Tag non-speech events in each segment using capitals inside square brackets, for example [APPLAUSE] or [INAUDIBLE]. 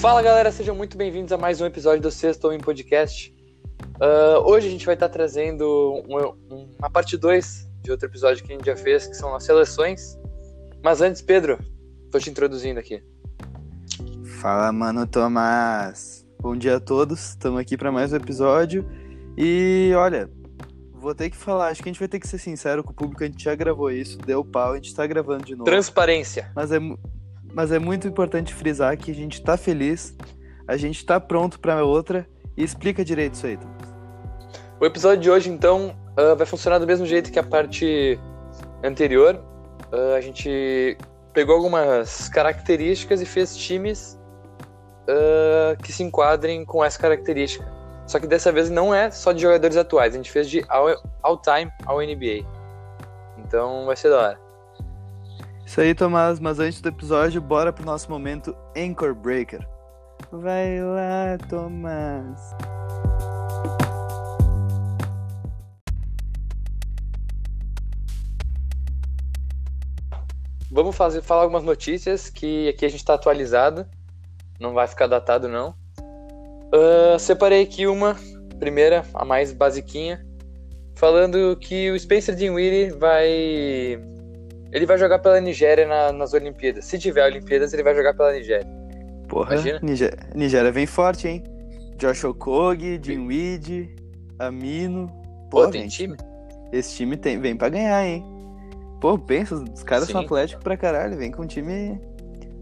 Fala galera, sejam muito bem-vindos a mais um episódio do Sexto Homem Podcast. Uh, hoje a gente vai estar trazendo uma, uma parte 2 de outro episódio que a gente já fez, que são as seleções. Mas antes, Pedro, tô te introduzindo aqui. Fala, mano Tomás. Bom dia a todos, estamos aqui para mais um episódio. E olha, vou ter que falar, acho que a gente vai ter que ser sincero com o público, a gente já gravou isso, deu pau, a gente tá gravando de novo. Transparência. Mas é, mas é muito importante frisar que a gente tá feliz, a gente tá pronto para outra e explica direito isso aí. O episódio de hoje, então, uh, vai funcionar do mesmo jeito que a parte anterior. Uh, a gente pegou algumas características e fez times uh, que se enquadrem com essa característica. Só que dessa vez não é só de jogadores atuais, a gente fez de all-time ao NBA. Então vai ser da hora. Isso aí, Tomás, mas antes do episódio, bora pro nosso momento Anchor Breaker. Vai lá, Tomás. Vamos fazer, falar algumas notícias que aqui a gente está atualizado. Não vai ficar datado, não. Uh, separei aqui uma, primeira, a mais basiquinha, falando que o Spencer Dinwiddie vai... Ele vai jogar pela Nigéria na, nas Olimpíadas. Se tiver Olimpíadas, ele vai jogar pela Nigéria. Porra, Imagina? Nigéria, Nigéria vem forte, hein? Josh Okogie, Dinwiddie, Amino... Pô, tem gente, time? Esse time tem, vem pra ganhar, hein? Pô, pensa, os caras Sim. são atléticos pra caralho, vem com um time.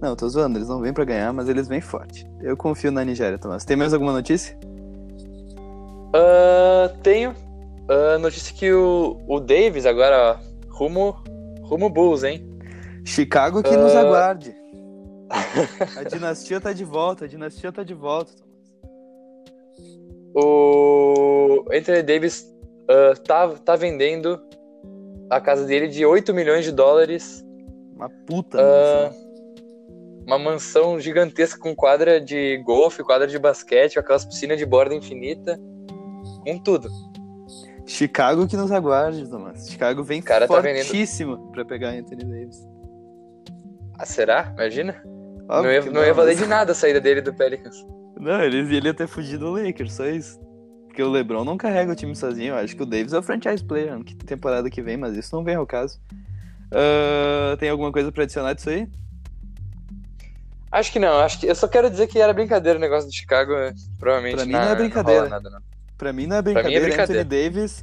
Não, tô zoando, eles não vêm pra ganhar, mas eles vêm forte. Eu confio na Nigéria, Tomás. Tem mais alguma notícia? Uh, tenho. Uh, notícia que o, o Davis agora, ó, rumo, rumo Bulls, hein? Chicago que uh... nos aguarde. [LAUGHS] a dinastia tá de volta, a dinastia tá de volta. O Anthony Davis uh, tá, tá vendendo a casa dele de 8 milhões de dólares. Uma puta uh, mansão. Uma mansão gigantesca com quadra de golfe, quadra de basquete, aquelas piscinas de borda infinita. Com tudo. Chicago que nos aguarde, Thomas. Chicago vem cara tá fortíssimo tá vendendo... pra pegar Anthony Davis. Ah, será? Imagina. Óbvio não ia, não, não ia valer de nada a saída dele do Pelicans. Não, ele, ele ia ter fugido do Lakers, só isso. Porque o LeBron não carrega o time sozinho. Eu acho que o Davis é o franchise player que temporada que vem, mas isso não vem ao caso. Uh, tem alguma coisa pra adicionar disso aí? Acho que não. Acho que eu só quero dizer que era brincadeira o negócio do Chicago. Provavelmente. Pra mim não, é brincadeira. Não nada, não. Pra mim não é brincadeira. Mim é brincadeira. Anthony Davis,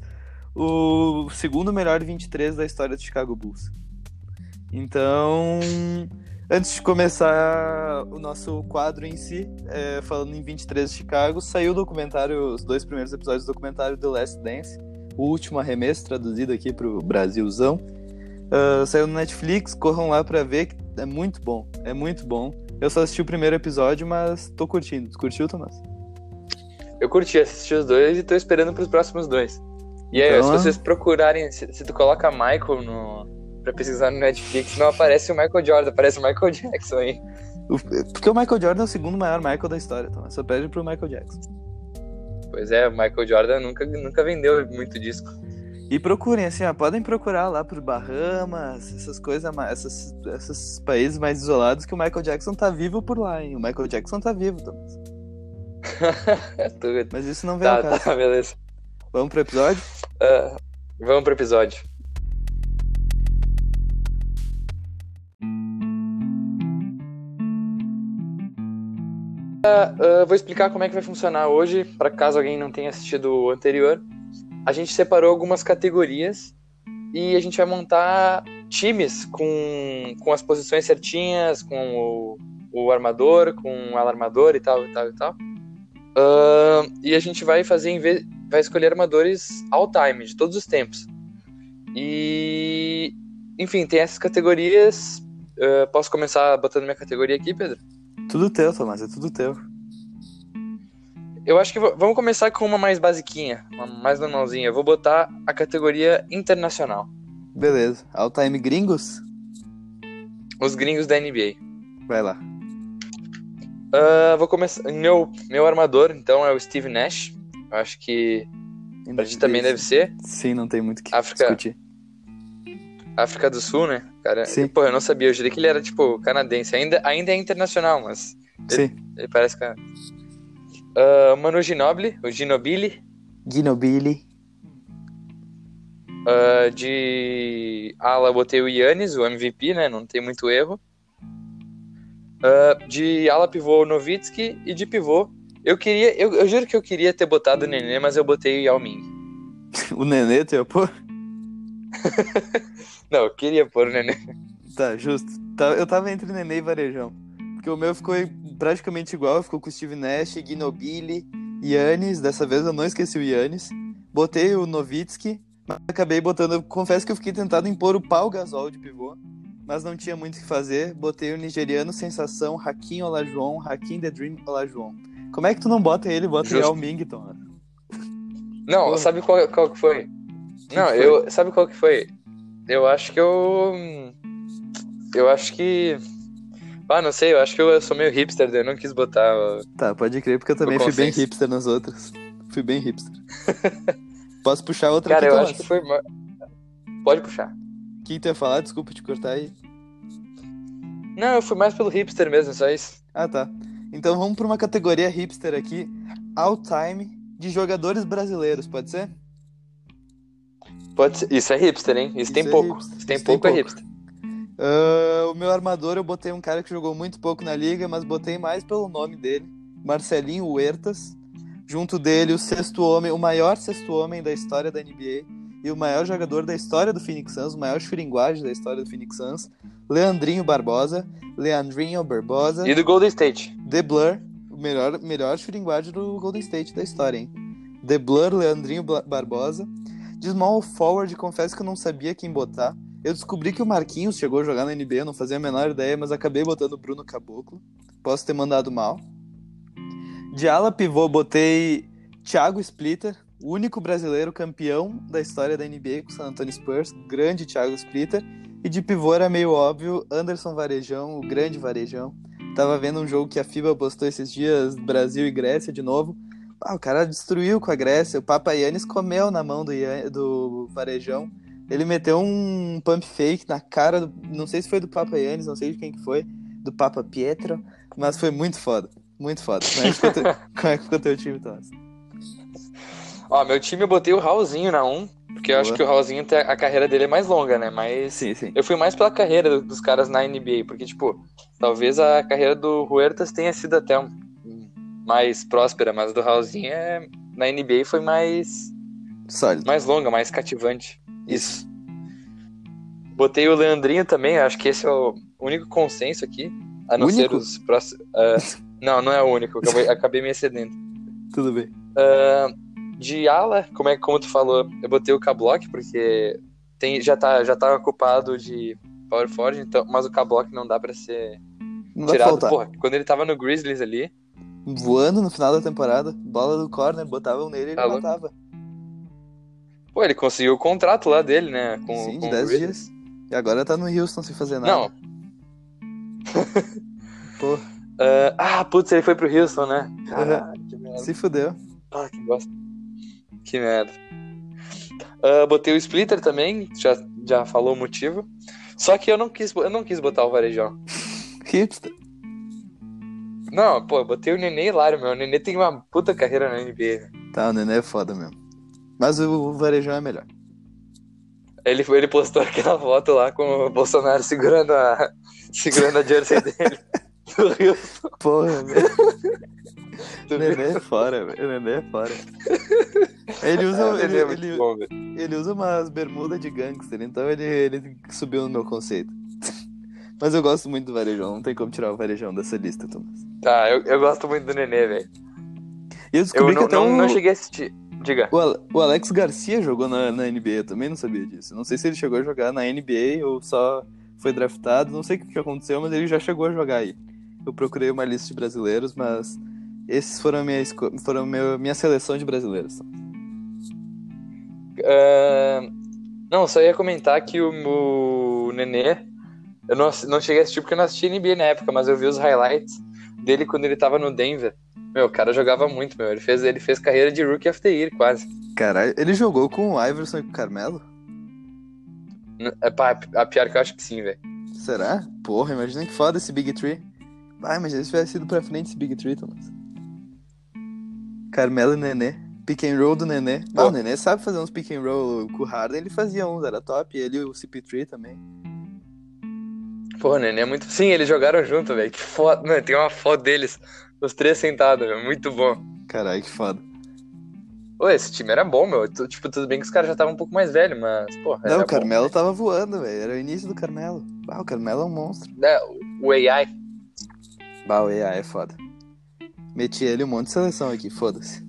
o segundo melhor 23 da história do Chicago Bulls. Então, Antes de começar o nosso quadro em si, é, falando em 23 de Chicago, saiu o documentário, os dois primeiros episódios do documentário The Last Dance, o último arremesso, traduzido aqui para o Brasilzão. Uh, saiu no Netflix, corram lá para ver, que é muito bom, é muito bom. Eu só assisti o primeiro episódio, mas tô curtindo. Tu curtiu, Tomás? Eu curti, assisti os dois e tô esperando pros próximos dois. E aí, então, se vocês procurarem, se, se tu coloca Michael no, pra pesquisar no Netflix, não aparece o Michael Jordan, aparece o Michael Jackson aí. Porque o Michael Jordan é o segundo maior Michael da história, então só pede pro Michael Jackson. Pois é, o Michael Jordan nunca, nunca vendeu muito disco. E procurem, assim, ó, podem procurar lá pro Bahamas, essas coisas, esses, esses países mais isolados que o Michael Jackson tá vivo por lá, hein? O Michael Jackson tá vivo, Thomas. [LAUGHS] Mas isso não vem tá, ao caso. Tá, beleza. Vamos pro episódio? Uh, vamos pro episódio. Uh, vou explicar como é que vai funcionar hoje, para caso alguém não tenha assistido o anterior. A gente separou algumas categorias e a gente vai montar times com, com as posições certinhas, com o, o armador, com o alarmador e tal, e tal, e tal. Uh, e a gente vai fazer, vai escolher armadores all time, de todos os tempos. E, enfim, tem essas categorias. Uh, posso começar botando minha categoria aqui, Pedro? Tudo teu, Tomás, é tudo teu. Eu acho que vamos começar com uma mais basiquinha, uma mais normalzinha. Eu vou botar a categoria internacional. Beleza. All time gringos? Os gringos da NBA. Vai lá. Uh, vou começar. Meu, meu armador, então, é o Steve Nash. Eu acho que pra ti também deve ser. Sim, não tem muito o que África... discutir. África do Sul, né? Cara, Sim. pô, eu não sabia, eu jurei que ele era, tipo, canadense. Ainda, ainda é internacional, mas. Ele, Sim. ele parece que. Uh, Manu Ginobili, o Ginobili. Ginobili. Uh, de ala botei o Yannis, o MVP, né? Não tem muito erro. Uh, de ala pivô Novitsky e de pivô. Eu queria. Eu, eu juro que eu queria ter botado o Nenê, mas eu botei o Yao Ming. [LAUGHS] o Nenê, ia pôr? [LAUGHS] Não, eu queria pôr o Nenê. Tá, justo. Tá, eu tava entre Nenê e Varejão. Porque o meu ficou praticamente igual, ficou com o Steve Nash, Ginobili, Yannis. Dessa vez eu não esqueci o Yannis. Botei o Novitsky, mas acabei botando. Confesso que eu fiquei tentado em pôr o Pau Gasol de pivô, mas não tinha muito o que fazer. Botei o nigeriano Sensação, Hakim Olajuwon, Hakim The Dream Olajuwon. Como é que tu não bota ele e bota o Yao Ming, Tom? Não, Porra. sabe qual, qual que foi? Não, foi? eu. Sabe qual que foi? Eu acho que eu. Eu acho que. Ah, não sei, eu acho que eu sou meio hipster, eu não quis botar. Tá, pode crer, porque eu também fui bem hipster nas outras. Fui bem hipster. [LAUGHS] Posso puxar outra Cara, eu acho que foi. Pode puxar. O que tu ia falar? Desculpa te cortar aí. Não, eu fui mais pelo hipster mesmo, só isso. Ah, tá. Então vamos para uma categoria hipster aqui. All time de jogadores brasileiros, pode ser? Pode ser. Isso é hipster, hein? Isso, Isso tem é pouco. hipster. Isso tem Isso tem pouco, é pouco. hipster. Ah, o meu armador eu botei um cara que jogou muito pouco na liga, mas botei mais pelo nome dele, Marcelinho Huertas. Junto dele, o sexto homem, o maior sexto homem da história da NBA e o maior jogador da história do Phoenix Suns, o maior churinguagem da história do Phoenix Suns, Leandrinho Barbosa, Leandrinho Barbosa, E do Golden State. The Blur, o melhor, melhor churinguagem do Golden State da história, hein? The Blur, Leandrinho Barbosa. De small forward, confesso que eu não sabia quem botar. Eu descobri que o Marquinhos chegou a jogar na NBA, não fazia a menor ideia, mas acabei botando o Bruno Caboclo. Posso ter mandado mal. De ala pivô, botei Thiago Splitter, o único brasileiro campeão da história da NBA com o San Antonio Spurs, grande Thiago Splitter. E de pivô era meio óbvio, Anderson Varejão, o grande Varejão. Tava vendo um jogo que a FIBA postou esses dias, Brasil e Grécia de novo. Ah, o cara destruiu com a Grécia. O Papa Yannis comeu na mão do, Yan- do Varejão. Ele meteu um pump fake na cara, do, não sei se foi do Papa Yannis, não sei de quem que foi, do Papa Pietro, mas foi muito foda. Muito foda. Como é que ficou, teu, [LAUGHS] como é que ficou teu time, Thomas? Ó, meu time eu botei o Raulzinho na 1, porque eu Boa. acho que o Raulzinho, a carreira dele é mais longa, né? Mas Sim, sim. eu fui mais pela carreira do- dos caras na NBA, porque, tipo, talvez a carreira do Huertas tenha sido até um- mais próspera, mas do Raulzinho é, na NBA foi mais, Sólido. mais longa, mais cativante. Isso. Botei o Leandrinho também, acho que esse é o único consenso aqui, a não Único? ser os próximos. não, não é o único, eu acabei, [LAUGHS] acabei me excedendo. Tudo bem. Ah, de ala, como, é, como tu falou, eu botei o K-Block, porque tem, já, tá, já tá ocupado de Power Forward, então, mas o K-Block não dá pra ser Não tirado. Porra, quando ele tava no Grizzlies ali, Voando no final da temporada, bola do corner, botavam nele e ele Tá matava. pô, ele conseguiu o contrato lá dele, né? Com, Sim, de o 10 Grizzlies. dias. E agora tá no Houston sem fazer nada. Não, [LAUGHS] Pô, ah, [LAUGHS] ah, putz, ele foi pro Houston, né? Caralho, que merda. se fudeu. Ah, que bosta. Que merda. Ah, botei o Splitter também, já, já falou o motivo. Só que eu não quis, eu não quis botar o Varejão. Hipster. Não, pô, eu botei o Nenê Hilário, meu. O Nenê tem uma puta carreira na NBA. né? Tá, o Nenê é foda mesmo. Mas o, Varejão é melhor. Ele, ele postou aquela foto lá com o Bolsonaro segurando a, segurando a jersey dele. [LAUGHS] Do Houston. Porra, velho. O? Nenê é fora, velho. O Nenê é fora. Ele usa, o ele, é ele- bom, ele usa umas bermudas de gangster, então ele, ele subiu no meu conceito. [LAUGHS] Mas eu gosto muito do Varejão, não tem como tirar o Varejão dessa lista, Thomas. Tá, eu, eu gosto muito do Nenê, velho. E eu Eu descobri não, que até não, o, não cheguei a assistir. Diga. o, o Alex Garcia jogou na, na NBA, eu também não sabia disso. Não sei se ele chegou a jogar na NBA ou só foi draftado, não sei o que aconteceu, mas ele já chegou a jogar aí. Eu procurei uma lista de brasileiros, mas esses foram minha, foram meu, minha seleção de brasileiros. Ah, não, só ia comentar que o, o Nenê. Eu não, não cheguei a assistir porque eu não assisti NBA na época, mas eu vi os highlights dele quando ele tava no Denver. Meu, o cara jogava muito, meu. Ele fez, ele fez carreira de Rookie the Year, quase. Caralho, ele jogou com o Iverson e com o Carmelo? É, pá, a pior que eu acho que sim, velho. Será? Porra, imagina que foda esse Big Tree. Vai, mas se tivesse sido pra frente esse Big Tree, Thomas. Carmelo e Nenê. Pick and roll do Nenê. Ah, o Nenê sabe fazer uns pick and roll com o Harden, ele fazia uns, era top. Ele e o CP3 também. Pô, o Nenê é muito. Sim, eles jogaram junto, velho. Que foda. Mano, tem uma foto deles, os três sentados, velho. Muito bom. Caralho, que foda. Pô, esse time era bom, meu. Tipo, tudo bem que os caras já estavam um pouco mais velhos, mas, pô. Não, o Carmelo bom. tava voando, velho. Era o início do Carmelo. Ah, o Carmelo é um monstro. É, o AI. Bah, o AI é foda. Meti ele um monte de seleção aqui, foda-se.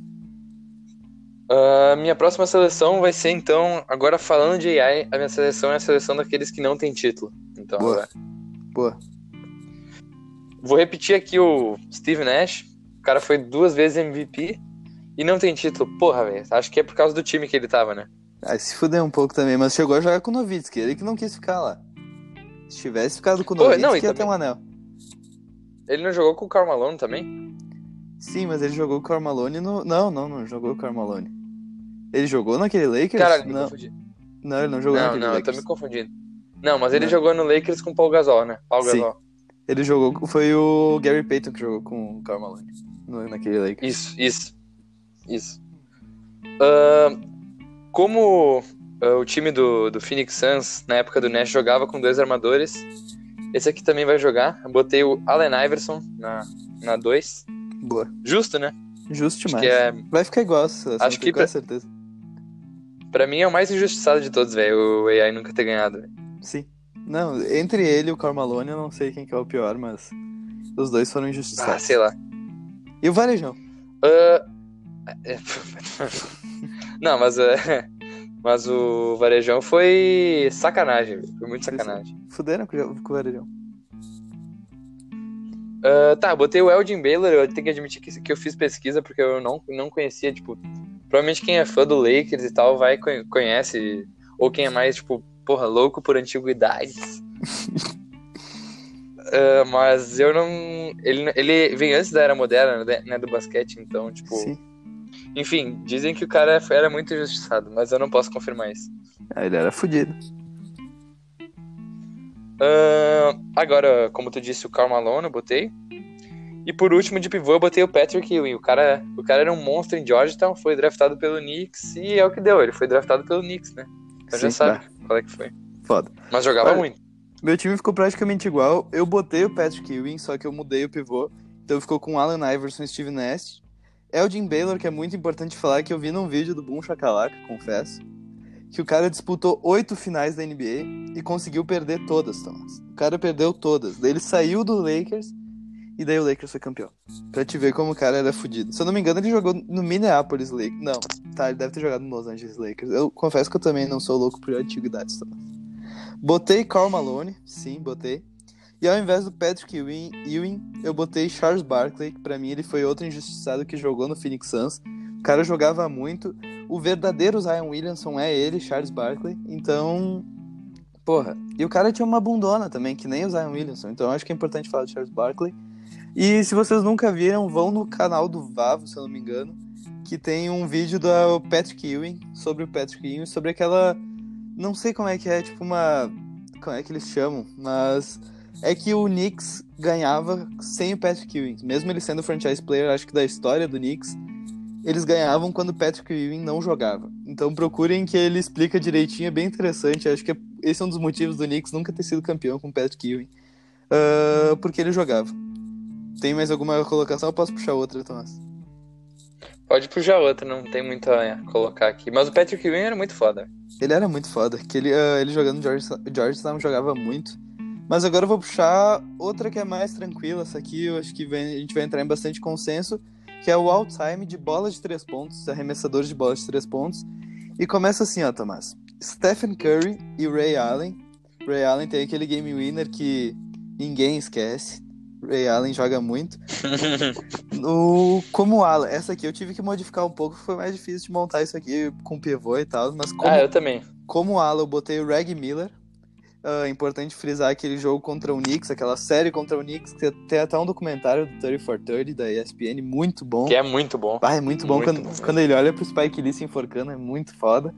Uh, minha próxima seleção vai ser, então, agora falando de AI, a minha seleção é a seleção daqueles que não tem título. Então, Boa. Agora. Boa. Vou repetir aqui o Steve Nash. O cara foi duas vezes MVP e não tem título. Porra, velho. Acho que é por causa do time que ele tava, né? Ah, se fuder um pouco também, mas chegou a jogar com o Novitsky. Ele que não quis ficar lá. Se tivesse ficado com o Novitsky, não, ia também... ter um anel. Ele não jogou com o Carmalone também? Sim, mas ele jogou com o Carmalone no... Não, não, não jogou o Carmalone. Ele jogou naquele Lakers? Cara, não. Confundi. Não, ele não jogou não, naquele não, Lakers. Não, eu tô me confundindo. Não, mas ele não. jogou no Lakers com o Paul Gasol, né? Paul Sim. Gasol. Ele jogou... Foi o Gary Payton que jogou com o Carmalone naquele Lakers. Isso, isso. Isso. Uh, como uh, o time do, do Phoenix Suns, na época do Nash, jogava com dois armadores, esse aqui também vai jogar. Eu botei o Allen Iverson na 2. Boa. Justo, né? Justo demais. É... Vai ficar igual, Acho que, com certeza. Pra mim é o mais injustiçado de todos, velho. O AI nunca ter ganhado, véio. Sim. Não, entre ele e o Carmalone, eu não sei quem que é o pior, mas os dois foram injustiçados. Ah, sei lá. E o Varejão? Uh... [LAUGHS] não, mas, uh... mas o Varejão foi sacanagem, véio. foi muito sacanagem. Fuderam com o Varejão. Uh, tá, botei o Eldin Baylor, eu tenho que admitir que, que eu fiz pesquisa porque eu não, não conhecia, tipo, provavelmente quem é fã do Lakers e tal vai conhece, ou quem é mais, tipo, porra, louco por antiguidades. uh, [LAUGHS] mas eu não. Ele, ele vem antes da era moderna, né, do basquete, então, tipo. Sim. Enfim, dizem que o cara era muito injustiçado, mas eu não posso confirmar isso. Ah, ele era fodido. Uh, agora, como tu disse, o Karl Malone eu botei. E por último, de pivô, eu botei o Patrick Ewing. O cara, o cara era um monstro em Georgetown, foi draftado pelo Knicks e é o que deu. Ele foi draftado pelo Knicks, né? Então Sim, já sabe tá. qual é que foi. Foda. Mas jogava Olha, muito. Meu time ficou praticamente igual. Eu botei o Patrick Ewing, só que eu mudei o pivô. Então ficou com Allen Iverson e Steve Nash. Eldin Baylor, que é muito importante falar, que eu vi num vídeo do Boom Shakalaka, confesso que o cara disputou oito finais da NBA e conseguiu perder todas, Thomas. O cara perdeu todas. Daí ele saiu do Lakers e daí o Lakers foi campeão. Pra te ver como o cara era fodido. Se eu não me engano, ele jogou no Minneapolis Lakers. Não, tá, ele deve ter jogado no Los Angeles Lakers. Eu confesso que eu também não sou louco por antiguidades, Thomas. Botei Karl Malone, sim, botei. E ao invés do Patrick Ewing, Ewing eu botei Charles Barkley, que pra mim ele foi outro injustiçado que jogou no Phoenix Suns. O cara jogava muito. O verdadeiro Zion Williamson é ele, Charles Barkley. Então, porra. E o cara tinha uma bundona também, que nem o Zion Williamson. Então acho que é importante falar de Charles Barkley. E se vocês nunca viram, vão no canal do Vavo, se eu não me engano, que tem um vídeo do Patrick Ewing, sobre o Patrick Ewing, sobre aquela. Não sei como é que é, tipo uma. Como é que eles chamam, mas. É que o Knicks ganhava sem o Patrick Ewing. Mesmo ele sendo franchise player, acho que da história do Knicks, eles ganhavam quando o Patrick Ewing não jogava. Então procurem que ele explica direitinho, é bem interessante. Acho que esse é um dos motivos do Knicks nunca ter sido campeão com o Patrick Ewing. Uh, porque ele jogava. Tem mais alguma colocação ou posso puxar outra, Tomás? Pode puxar outra, não tem muito a colocar aqui. Mas o Patrick Ewing era muito foda. Ele era muito foda. Que ele, uh, ele jogando George, Georgetown jogava muito. Mas agora eu vou puxar outra que é mais tranquila. Essa aqui eu acho que vem, a gente vai entrar em bastante consenso que é o all-time de bola de três pontos, arremessadores de bola de três pontos. E começa assim, ó, Tomás. Stephen Curry e Ray Allen. Ray Allen tem aquele game winner que ninguém esquece. Ray Allen joga muito. [LAUGHS] no, como Allen, essa aqui eu tive que modificar um pouco, foi mais difícil de montar isso aqui com pivô e tal, mas como, ah, eu também. Como Allen, eu botei o Reg Miller, Uh, importante frisar aquele jogo contra o Knicks, aquela série contra o Knicks, que tem até um documentário do 30 for 30 da ESPN, muito bom. Que é muito bom. Ah, é muito bom, muito quando, bom quando ele olha pro Spike Lee se enforcando, é muito foda.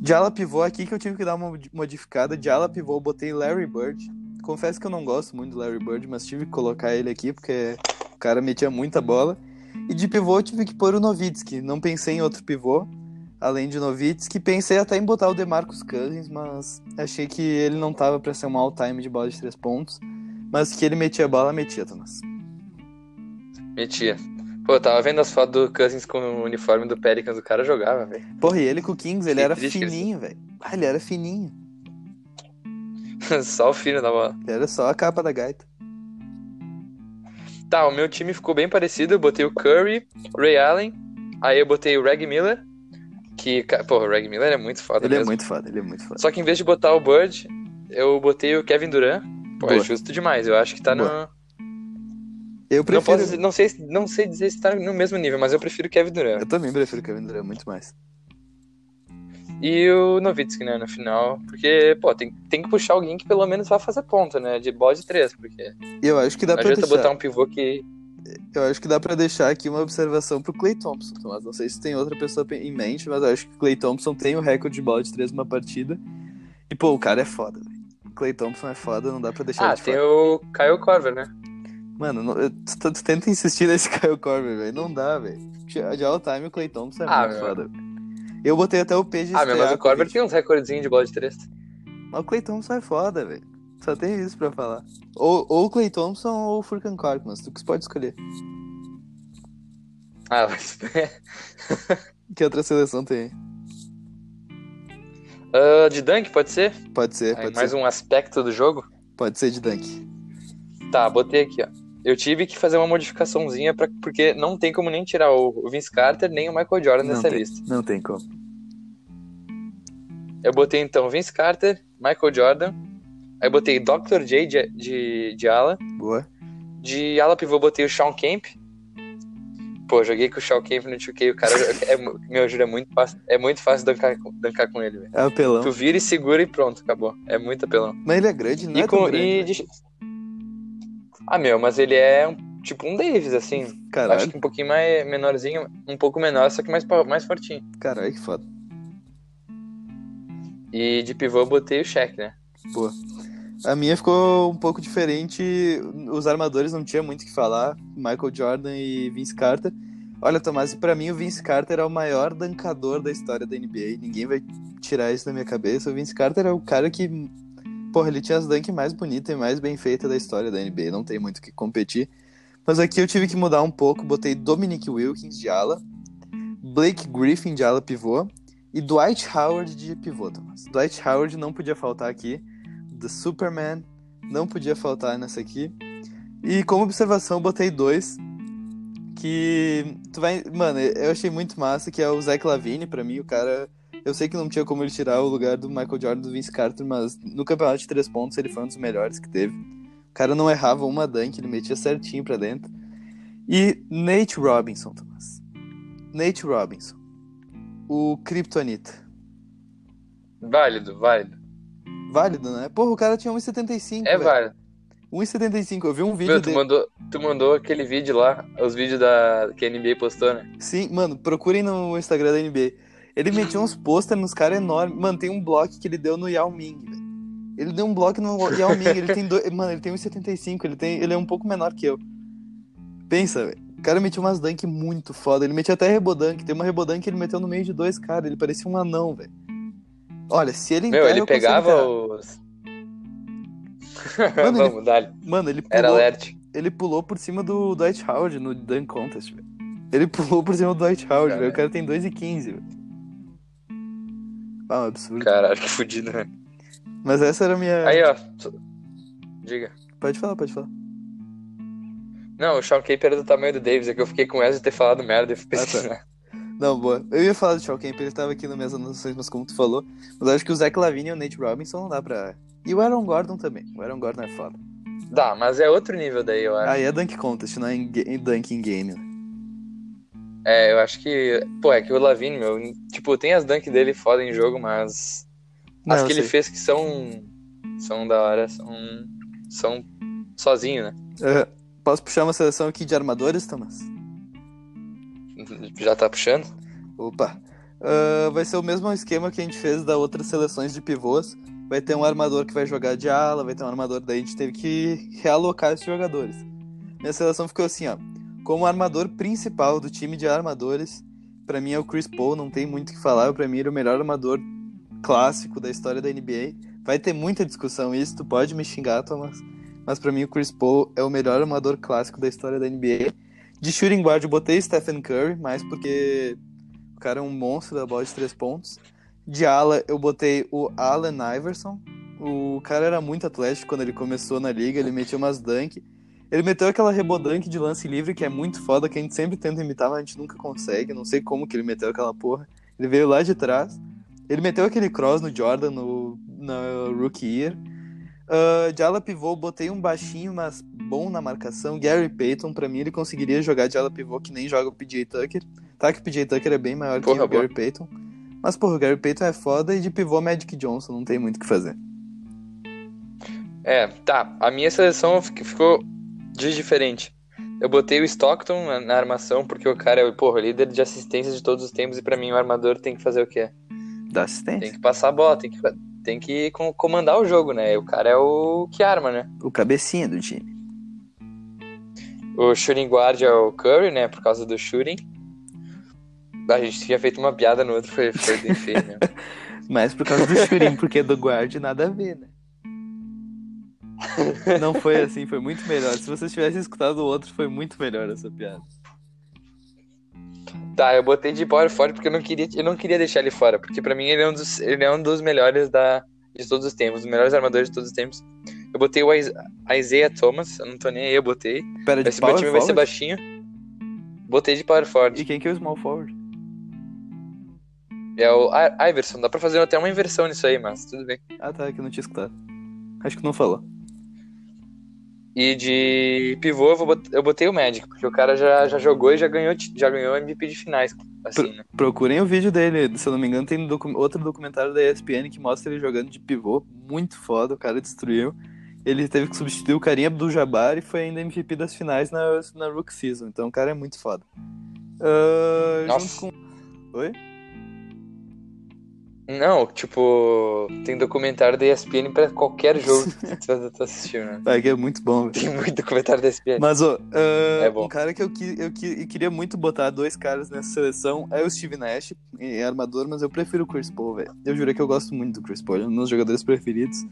De ala pivô aqui que eu tive que dar uma modificada. De ala pivô eu botei Larry Bird. Confesso que eu não gosto muito do Larry Bird, mas tive que colocar ele aqui porque o cara metia muita bola. E de pivô eu tive que pôr o Novitsky. Não pensei em outro pivô, além de Novitsky. Pensei até em botar o DeMarcus Cousins, mas achei que ele não tava para ser um all-time de bola de três pontos. Mas que ele metia bola, metia, Thomas. Metia. Pô, eu tava vendo as fotos do Cousins com o uniforme do Pelicans, o cara jogava, velho. Porra, e ele com o Kings, ele que era fininho, velho. Ah, ele era fininho. [LAUGHS] só o filho da bola. Ele era só a capa da gaita. Tá, o meu time ficou bem parecido. Eu botei o Curry, Ray Allen, aí eu botei o Reg Miller, que, pô, o Reg Miller é muito foda Ele é mesmo. é muito foda, ele é muito foda. Só que em vez de botar o Bird, eu botei o Kevin Durant. Pô, é Boa. é justo demais. Eu acho que tá Boa. no eu prefiro. Não, posso, não, sei, não sei dizer se tá no mesmo nível, mas eu prefiro Kevin Durant. Eu também prefiro Kevin Durant muito mais. E o Novitsky, né, no final. Porque, pô, tem, tem que puxar alguém que pelo menos vá fazer ponta, né? De bola de três, porque. Eu acho que dá pra deixar. botar um pivô que. Eu acho que dá pra deixar aqui uma observação pro Clay Thompson, mas não sei se tem outra pessoa em mente, mas eu acho que o Clay Thompson tem o recorde de bola de três numa partida. E, pô, o cara é foda, velho. Clay Thompson é foda, não dá pra deixar Ah, tem fora. o Kyle Korver, né? Mano, não, tu, tu, tenta insistir nesse [LAUGHS] Kyle Korver, velho. Não dá, velho. De all time o Clay Thompson é ah, muito meu. foda. Eu botei até o PG Ah, meu, mas o Korver tem uns recordezinhos de bola de três. Mas o Clay Thompson é foda, velho. Só tem isso pra falar. Ou, ou o Clay Thompson ou o Furkan Korkmaz. Tu que pode escolher. Ah, mas... [LAUGHS] que outra seleção tem? Uh, de dunk, pode ser? Pode ser, Aí, pode mais ser. um aspecto do jogo? Pode ser de dunk. Tá, botei aqui, ó eu tive que fazer uma modificaçãozinha pra, porque não tem como nem tirar o Vince Carter nem o Michael Jordan não nessa tem, lista. Não tem como. Eu botei então Vince Carter, Michael Jordan, aí eu botei Dr. J de, de, de ala. Boa. De ala pivô botei o Sean Kemp. Pô, joguei com o Sean Kemp no 2K, o cara, [LAUGHS] é, meu, juro, é muito fácil, é muito fácil dancar, dancar com ele, velho. É apelão. Tu vira e segura e pronto, acabou. É muito apelão. Mas ele é grande, não e é com, grande, e de, ah, meu, mas ele é um, tipo um Davis, assim. Caralho. Acho que um pouquinho mais menorzinho, um pouco menor, só que mais, mais fortinho. Caralho, que foda. E de pivô eu botei o Shaq, né? Boa. A minha ficou um pouco diferente. Os armadores não tinha muito o que falar. Michael Jordan e Vince Carter. Olha, Tomás, para mim o Vince Carter é o maior dancador da história da NBA. Ninguém vai tirar isso da minha cabeça. O Vince Carter é o cara que Porra, ele tinha as dunk mais bonitas e mais bem feitas da história da NBA, não tem muito o que competir. Mas aqui eu tive que mudar um pouco, botei Dominic Wilkins de ala, Blake Griffin de ala pivô e Dwight Howard de pivô, Thomas. Dwight Howard não podia faltar aqui, The Superman não podia faltar nessa aqui. E como observação, botei dois que tu vai, mano, eu achei muito massa que é o Zach Lavine para mim, o cara eu sei que não tinha como ele tirar o lugar do Michael Jordan do Vince Carter, mas no campeonato de três pontos ele foi um dos melhores que teve. O cara não errava uma dunk, ele metia certinho pra dentro. E Nate Robinson, Thomas. Nate Robinson. O Kryptonita. Válido, válido. Válido, né? Porra, o cara tinha 1,75. É válido. 1,75. Eu vi um vídeo Meu, tu dele. Mandou, tu mandou aquele vídeo lá, os vídeos da, que a NBA postou, né? Sim, mano, procurem no Instagram da NBA. Ele metia uns pôster nos caras enormes. Mano, tem um bloco que ele deu no Yao Ming, velho. Ele deu um bloco no Yao Ming. Ele tem dois. Mano, ele tem 1,75. Ele, tem... ele é um pouco menor que eu. Pensa, velho. O cara metia umas dunk muito foda. Ele metia até rebodank. Tem uma rebodank que ele meteu no meio de dois caras. Ele parecia um anão, velho. Olha, se ele Meu, ele pegava os. Mano, [LAUGHS] Vamos, ele... Mano, ele pulou... Era alert. Ele pulou por cima do Dwight Howard no Dunk Contest, velho. Ele pulou por cima do Dwight Howard, velho. O cara tem 2,15, velho. Ah, um absurdo. Caralho, que fudido, né? Mas essa era a minha. Aí, ó. Diga. Pode falar, pode falar. Não, o Sean Kemp era do tamanho do Davis, é que eu fiquei com essa de ter falado merda e fui pesquisar. Ah, tá. Não, boa. Eu ia falar do Sean Kemp, ele tava aqui nas minhas anotações, mas como tu falou. Mas acho que o Zach Lavine e o Nate Robinson não dá pra. E o Aaron Gordon também. O Aaron Gordon é foda. Dá, mas é outro nível daí, eu acho. Aí é Dunk Contest, não é em, em Dunk in Game. Né? É, eu acho que. Pô, é que o Lavigne, meu. Tipo, tem as dunk dele foda em jogo, mas. Não, as que ele fez que são. São da hora, são. São sozinho, né? É, posso puxar uma seleção aqui de armadores, Thomas? Já tá puxando? Opa. Uh, vai ser o mesmo esquema que a gente fez da outras seleções de pivôs. Vai ter um armador que vai jogar de ala, vai ter um armador, daí a gente teve que realocar esses jogadores. Minha seleção ficou assim, ó. Como armador principal do time de armadores, para mim é o Chris Paul, não tem muito o que falar. Para mim, ele é o melhor armador clássico da história da NBA. Vai ter muita discussão isso, tu pode me xingar, Thomas. Mas para mim, o Chris Paul é o melhor armador clássico da história da NBA. De shooting guard, eu botei Stephen Curry, mais porque o cara é um monstro da bola de três pontos. De ala, eu botei o Allen Iverson. O cara era muito atlético quando ele começou na liga, ele metia umas dunk. Ele meteu aquela rebodank de lance livre que é muito foda, que a gente sempre tenta imitar, mas a gente nunca consegue. Não sei como que ele meteu aquela porra. Ele veio lá de trás. Ele meteu aquele cross no Jordan no, no Rookie Year. Uh, de ala pivô, botei um baixinho, mas bom na marcação. Gary Payton, pra mim, ele conseguiria jogar de ala pivô que nem joga o PJ Tucker. Tá que o PJ Tucker é bem maior porra, que o boa. Gary Payton. Mas, porra, o Gary Payton é foda e de pivô Magic Johnson, não tem muito o que fazer. É, tá. A minha seleção ficou de diferente. Eu botei o Stockton na, armação, porque o cara é, porra, líder de assistência de todos os tempos, e para mim o armador tem que fazer o quê? Da assistência. Tem que passar a bola, tem que, tem que comandar o jogo, né? O cara é o que arma, né? O cabecinha do time. O shooting guard é o Curry, né? Por causa do shooting. A gente tinha feito uma piada no outro, foi, foi bem feio, né? [LAUGHS] Mas por causa do shooting, porque do guard nada a ver, né? [LAUGHS] Não foi assim, foi muito melhor. Se vocês tivessem escutado o outro, foi muito melhor essa piada. Tá, eu botei de power forward porque eu não queria, eu não queria deixar ele fora, porque para mim ele é um dos, ele é um dos melhores da, de todos os tempos, os melhores armadores de todos os tempos. Eu botei o Isaiah Thomas, eu não tô nem aí, eu botei. Pera, de Esse meu time forward? vai ser baixinho. Botei de power forward. E quem que é o small forward? É o Iverson, dá pra fazer até uma inversão nisso aí, mas tudo bem. Ah tá, é que eu não tinha escutado. Acho que não falou. E de pivô eu botei o Magic, porque o cara já, já jogou e já ganhou, já ganhou MVP de finais. Assim, Pro, né? Procurem o vídeo dele, se eu não me engano, tem docu outro documentário da ESPN que mostra ele jogando de pivô, muito foda, o cara destruiu. Ele teve que substituir o carinha do Jabbar e foi ainda MVP das finais na, na Rook Season, então o cara é muito foda. Uh, Nossa. Com... Oi? Não, tipo, tem documentário da ESPN pra qualquer jogo [LAUGHS] que você tá assistindo, né? É que é muito bom. Tem muito documentário da ESPN. Mas, ó, uh, é um cara que eu, eu, eu, queria muito botar dois caras nessa seleção é o Steve Nash, em armador, mas eu prefiro o Chris Paul, velho. Eu juro que eu gosto muito do Chris Paul, é um dos meus jogadores preferidos.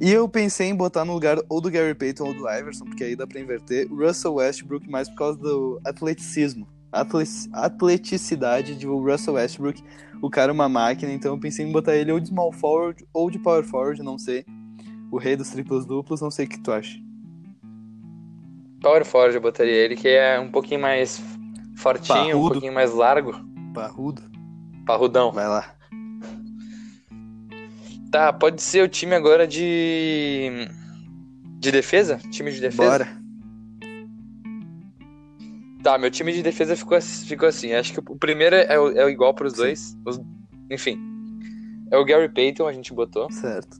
E eu pensei em botar no lugar ou do Gary Payton ou do Iverson, porque aí dá pra inverter, o Russell Westbrook mais por causa do atleticismo. Atleticidade de Russell Westbrook o cara é uma máquina, então eu pensei em botar ele ou de small forward ou de power forward, não sei. O rei dos triplos duplos, não sei o que tu acha. Power forward eu botaria ele, que é um pouquinho mais fortinho, Parrudo. um pouquinho mais largo. Parrudo. Parrudão. Vai lá. Tá, pode ser o time agora de. De defesa? Time de defesa? Bora. Tá, meu time de defesa ficou, ficou assim. Acho que o primeiro é, é igual para os dois. Os, enfim. É o Gary Payton, a gente botou. Certo.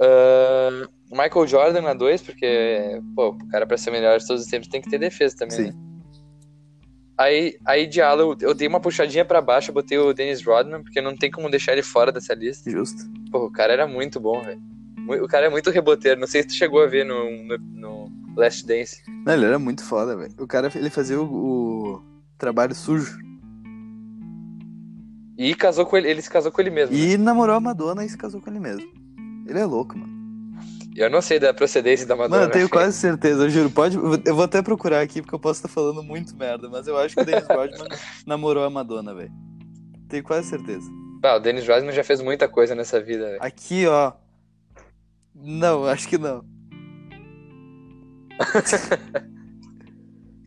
Uh, Michael Jordan na 2, porque, pô, o cara pra ser melhor de todos os tempos tem que ter defesa também, Sim. né? Aí, aí de ala, eu, dei uma puxadinha para baixo, eu botei o Dennis Rodman, porque não tem como deixar ele fora dessa lista. Justo. Pô, o cara era muito bom, velho. O cara é muito reboteiro. Não sei se tu chegou a ver no, no, no Last Dance. Não, ele era muito foda, velho. O cara, ele fazia o, o, trabalho sujo. E casou com ele, ele se casou com ele mesmo. E né? namorou a Madonna e se casou com ele mesmo. Ele é louco, mano. Eu não sei da procedência da Madonna. Mano, eu tenho quase certeza, eu juro. Pode, eu vou até procurar aqui porque eu posso estar falando muito merda, mas eu acho que o Dennis [LAUGHS] Rodman namorou a Madonna, velho. Tenho quase certeza. Ah, o Dennis Rodman já fez muita coisa nessa vida, velho. Aqui, ó. Não, acho que não. [LAUGHS]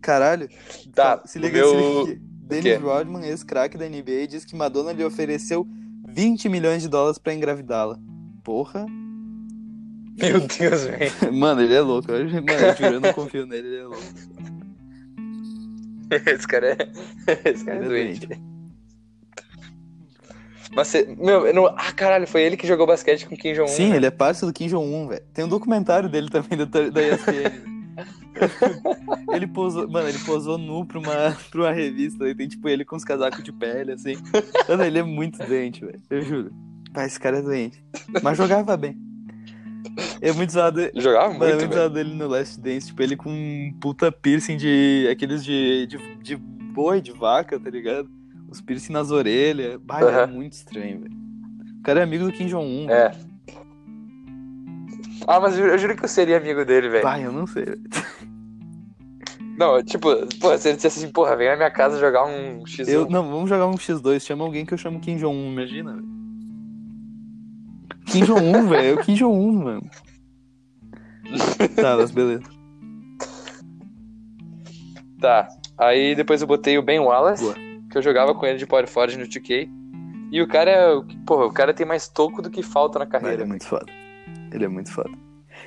Caralho. Tá, se liga, meu... se liga. Dennis Rodman, ex-craque da NBA, diz que Madonna lhe ofereceu 20 milhões de dólares pra engravidá-la. Porra. Meu Deus, velho. [LAUGHS] Mano, ele é louco. Eu, mano, eu juro, eu não confio nele, ele é louco. [LAUGHS] Esse cara é. Esse cara é, é doente. doente. Mas você. Meu, não... ah, caralho, foi ele que jogou basquete com Kim Jong-un. Sim, né? ele é parceiro do Kim Jong-un, velho. Tem um documentário dele também da, da ESPN. Ele posou, mano, ele posou nu pra uma, [LAUGHS] pra uma revista. E tem tipo ele com os casacos de pele, assim. Mano, ele é muito doente, velho. Eu juro. Pai, esse cara é doente. Mas jogava bem. É muito zoado. Jogava muito, Mano, é muito zoado ele no Last Dance. Tipo, ele com um puta piercing de. aqueles de, de, de boi, de vaca, tá ligado? Os piercing nas orelhas. Bah, uhum. é muito estranho, velho. O cara é amigo do Kim Jong-un. É. Véio. Ah, mas eu, eu, juro que eu seria amigo dele, velho. Vai, eu não sei. [LAUGHS] Não, tipo, pô, se ele dissesse assim, porra, vem na minha casa jogar um X1. Eu, não, vamos jogar um X2. Chama alguém que eu chamo Kim Jong-un, imagina, velho. Kim Jong-un, [LAUGHS] velho. É o Kim Jong-un, mano. tá, mas beleza. Tá. Aí depois eu botei o Ben Wallace, Boa. que eu jogava com ele de Power Forge no 2K. E o cara é. Porra, o cara tem mais toco do que falta na carreira. Ele é muito foda. Ele é muito foda.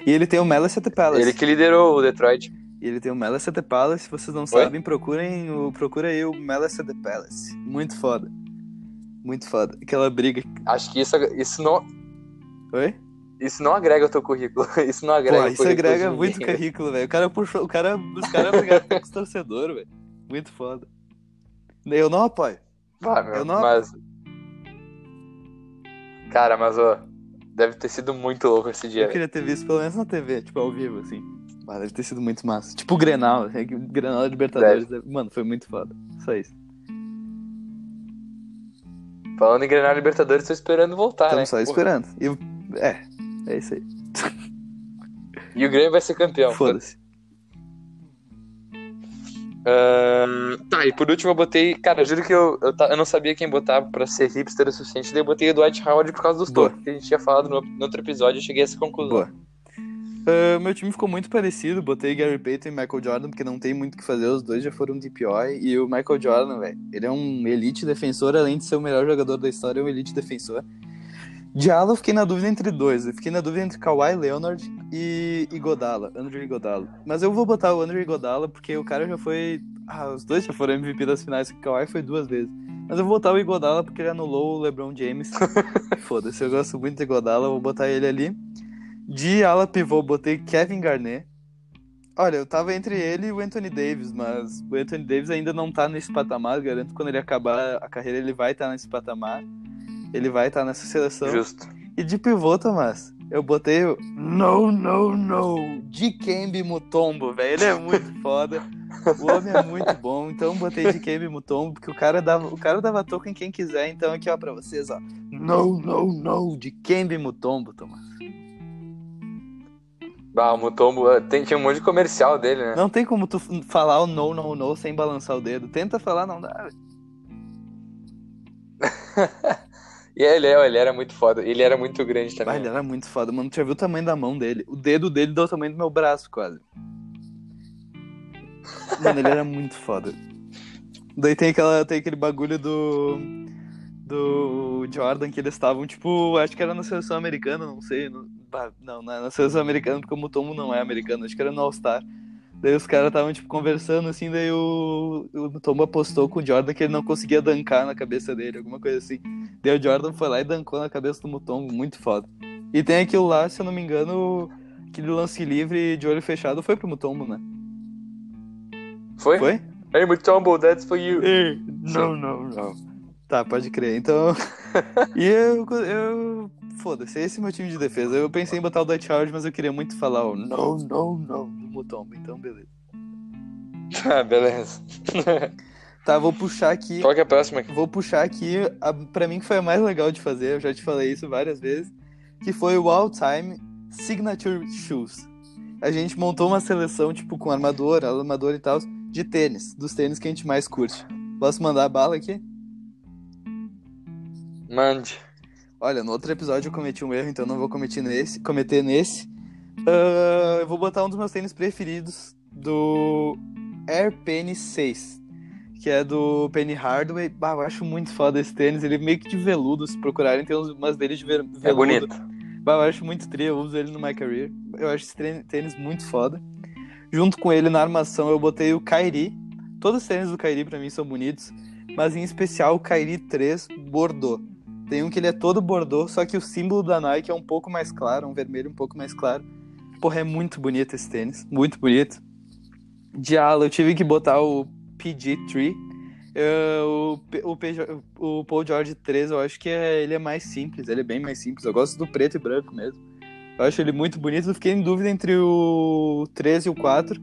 E ele tem o Malice at the Palace. Ele que liderou o Detroit. E ele tem o Malice at the Palace. Se vocês não Oi? sabem, procurem o, procura aí o Malice at the Palace. Muito foda. Muito foda. Aquela briga. Acho que isso, isso não. Oi? Isso não agrega o teu currículo. [LAUGHS] Isso não agrega Pô, isso agrega muito currículo, velho. O cara puxou. O cara, os caras brigaram com os torcedores, velho. Muito foda. Eu não apoio. Ah, meu, eu não mas. Cara, mas ó. Deve ter sido muito louco esse dia. Eu queria ter visto pelo menos na TV, tipo, ao vivo, assim. Mas deve ter sido muito massa. Tipo o Grenal, é o Grenal da Libertadores. Deve. Mano, foi muito foda. Só isso. Falando em Grenal Libertadores, tô esperando voltar, Estamos né? só esperando. E, é, é isso aí. E o Grêmio vai ser campeão. Foda-se. Uh, tá, e por último eu botei. Cara, eu juro que eu, eu, eu não sabia quem botar pra ser hipster o suficiente. Daí eu botei o Dwight Howard por causa dos toques que a gente tinha falado no, no, outro episódio. Eu cheguei a essa conclusão. Boa. Uh, meu time ficou muito parecido. Botei Gary Payton e Michael Jordan, porque não tem muito o que fazer. Os dois já foram DPO. E o Michael Jordan, velho, ele é um elite defensor, além de ser o melhor jogador da história, é um elite defensor. De ala, eu fiquei na dúvida entre dois. Eu fiquei na dúvida entre Kawhi Leonard e, e Godala, Andrew Godala. Mas eu vou botar o Andrew Godala porque o cara já foi. Ah, os dois já foram MVP das finais, o Kawhi foi duas vezes. Mas eu vou botar o Igodala porque ele anulou o LeBron James. [LAUGHS] Foda-se, eu gosto muito de Igodala, vou botar ele ali. De ala pivô, botei Kevin Garnett. Olha, eu tava entre ele e o Anthony Davis, mas o Anthony Davis ainda não tá nesse patamar. Garanto que quando ele acabar a carreira, ele vai estar tá nesse patamar. Ele vai estar tá nessa seleção. Justo. E de pivô, Tomás, eu botei o No, No, No de Kembe Mutombo, velho. Ele é muito [LAUGHS] foda. O homem é muito bom, então botei de Kembe Mutombo, porque o cara dava, o cara dava toco em quem quiser. Então aqui, ó, pra vocês, ó. No, No, No de Kembe Mutombo, Tomás. Ah, o Mutombo eh, tem, tinha um monte de comercial dele, né? Não tem como tu falar o no, no, no sem balançar o dedo. Tenta falar, não dá. [LAUGHS] E ele, é, ele era muito foda. Ele era muito grande também. Ah, ele era muito foda, mano. Tu já viu o tamanho da mão dele? O dedo dele deu o tamanho do meu braço, quase. Mano, ele era muito foda. Daí tem, aquela, tem aquele bagulho do. Do Jordan que eles estavam, tipo, acho que era na seleção americana, não sei. No, não, na seleção americana, porque o Mutombo não é americano, acho que era no All-Star. Daí os caras estavam, tipo, conversando, assim, daí o, o Tomba apostou com o Jordan que ele não conseguia dancar na cabeça dele, alguma coisa assim. Daí o Jordan foi lá e dancou na cabeça do Mutombo, muito foda. E tem aquilo lá, se eu não me engano, aquele lance livre de olho fechado foi pro Mutombo, né? Foi? Foi? Hey, Mutombo, that's for you. Hey, não, não, não. Tá, pode crer. Então. [LAUGHS] e eu, eu foda-se, esse é meu time de defesa. Eu pensei em botar o Dutch Howard, mas eu queria muito falar o no, no, no do Mutombo, então beleza. [LAUGHS] Ah, beleza. tá, vou puxar aqui. Qual que é a próxima? Vou puxar aqui, a, pra mim que foi a mais legal de fazer, eu já te falei isso várias vezes, que foi o All Time Signature Shoes. A gente montou uma seleção, tipo, com armador, armador e tal, de tênis, dos tênis que a gente mais curte. Posso mandar a bala aqui? Mande. Olha, no outro episódio eu cometi um erro, então não vou cometer nesse. Cometer nesse. Uh, eu vou botar um dos meus tênis preferidos do Air Penny 6, que é do Penny Hardaway. Bah, eu acho muito foda esse tênis. Ele é meio que de veludo, se procurarem, tem umas dele de veludo. É bonito. Bah, eu acho muito tri, eu uso ele no My Career. Eu acho esse tênis muito foda. Junto com ele na armação eu botei o Kairi. Todos os tênis do Kairi pra mim são bonitos, mas em especial o Kairi 3 Bordeaux. Tem um que ele é todo bordô, só que o símbolo da Nike é um pouco mais claro, um vermelho um pouco mais claro. Porra, é muito bonito esse tênis, muito bonito. De ala, eu tive que botar o PG3. Uh, o, o, o Paul George 3, eu acho que é, ele é mais simples, ele é bem mais simples. Eu gosto do preto e branco mesmo. Eu acho ele muito bonito. Eu fiquei em dúvida entre o 3 e o 4.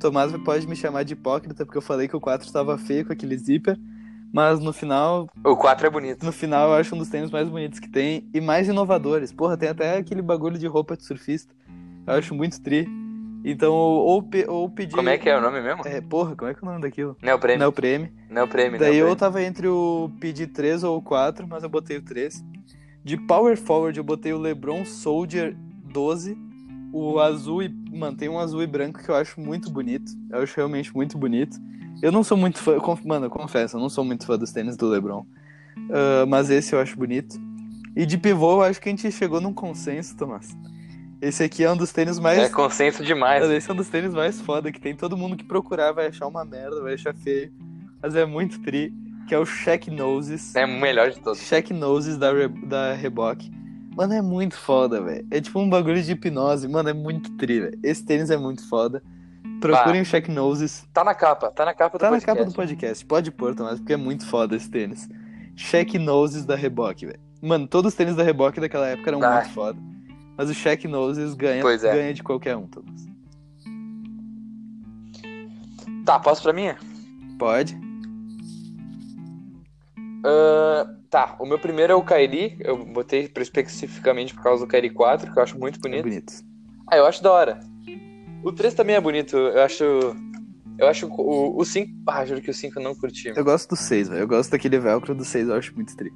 Tomás pode me chamar de hipócrita, porque eu falei que o 4 estava feio com aquele zíper. Mas no final. O 4 é bonito. No final, eu acho um dos tênis mais bonitos que tem e mais inovadores. Porra, tem até aquele bagulho de roupa de surfista. Eu acho muito tri. Então, ou, ou pedir. Como é que é o nome mesmo? É, porra, como é que é o nome daquilo? Neopreme. Neopreme. Neopreme. Daí Neopreme. eu tava entre o pedir 3 ou o 4, mas eu botei o 3. De Power Forward, eu botei o LeBron Soldier 12. O azul e. Mantém um azul e branco que eu acho muito bonito. Eu acho realmente muito bonito. Eu não sou muito fã, mano, eu confesso, eu não sou muito fã dos tênis do LeBron. Uh, mas esse eu acho bonito. E de pivô, eu acho que a gente chegou num consenso, Tomás. Esse aqui é um dos tênis mais. É consenso demais. Esse é um dos tênis mais foda que tem. Todo mundo que procurar vai achar uma merda, vai achar feio. Mas é muito tri. Que é o Check Noses. É o melhor de todos. Check Noses da, Re... da Reebok. Mano, é muito foda, velho. É tipo um bagulho de hipnose. Mano, é muito tri, velho. Esse tênis é muito foda. Procurem o Check Noses. Tá na capa, tá na capa do tá podcast. Tá na capa do podcast. Pode pôr, Tomás, porque é muito foda esse tênis. Check Noses da Reebok, velho. Mano, todos os tênis da Reebok daquela época eram ah. muito foda. Mas o Check Noses ganha, é. ganha de qualquer um, Tomás. Tá, posso pra minha? Pode. Uh, tá, o meu primeiro é o Kairi. Eu botei especificamente por causa do Kairi 4, que eu acho muito bonito. É bonito. Ah, eu acho da hora. O 3 também é bonito. Eu acho. Eu acho o, o 5. Ah, juro que o 5 eu não curti. Eu gosto do 6, velho. Eu gosto daquele velcro do 6, eu acho muito tri.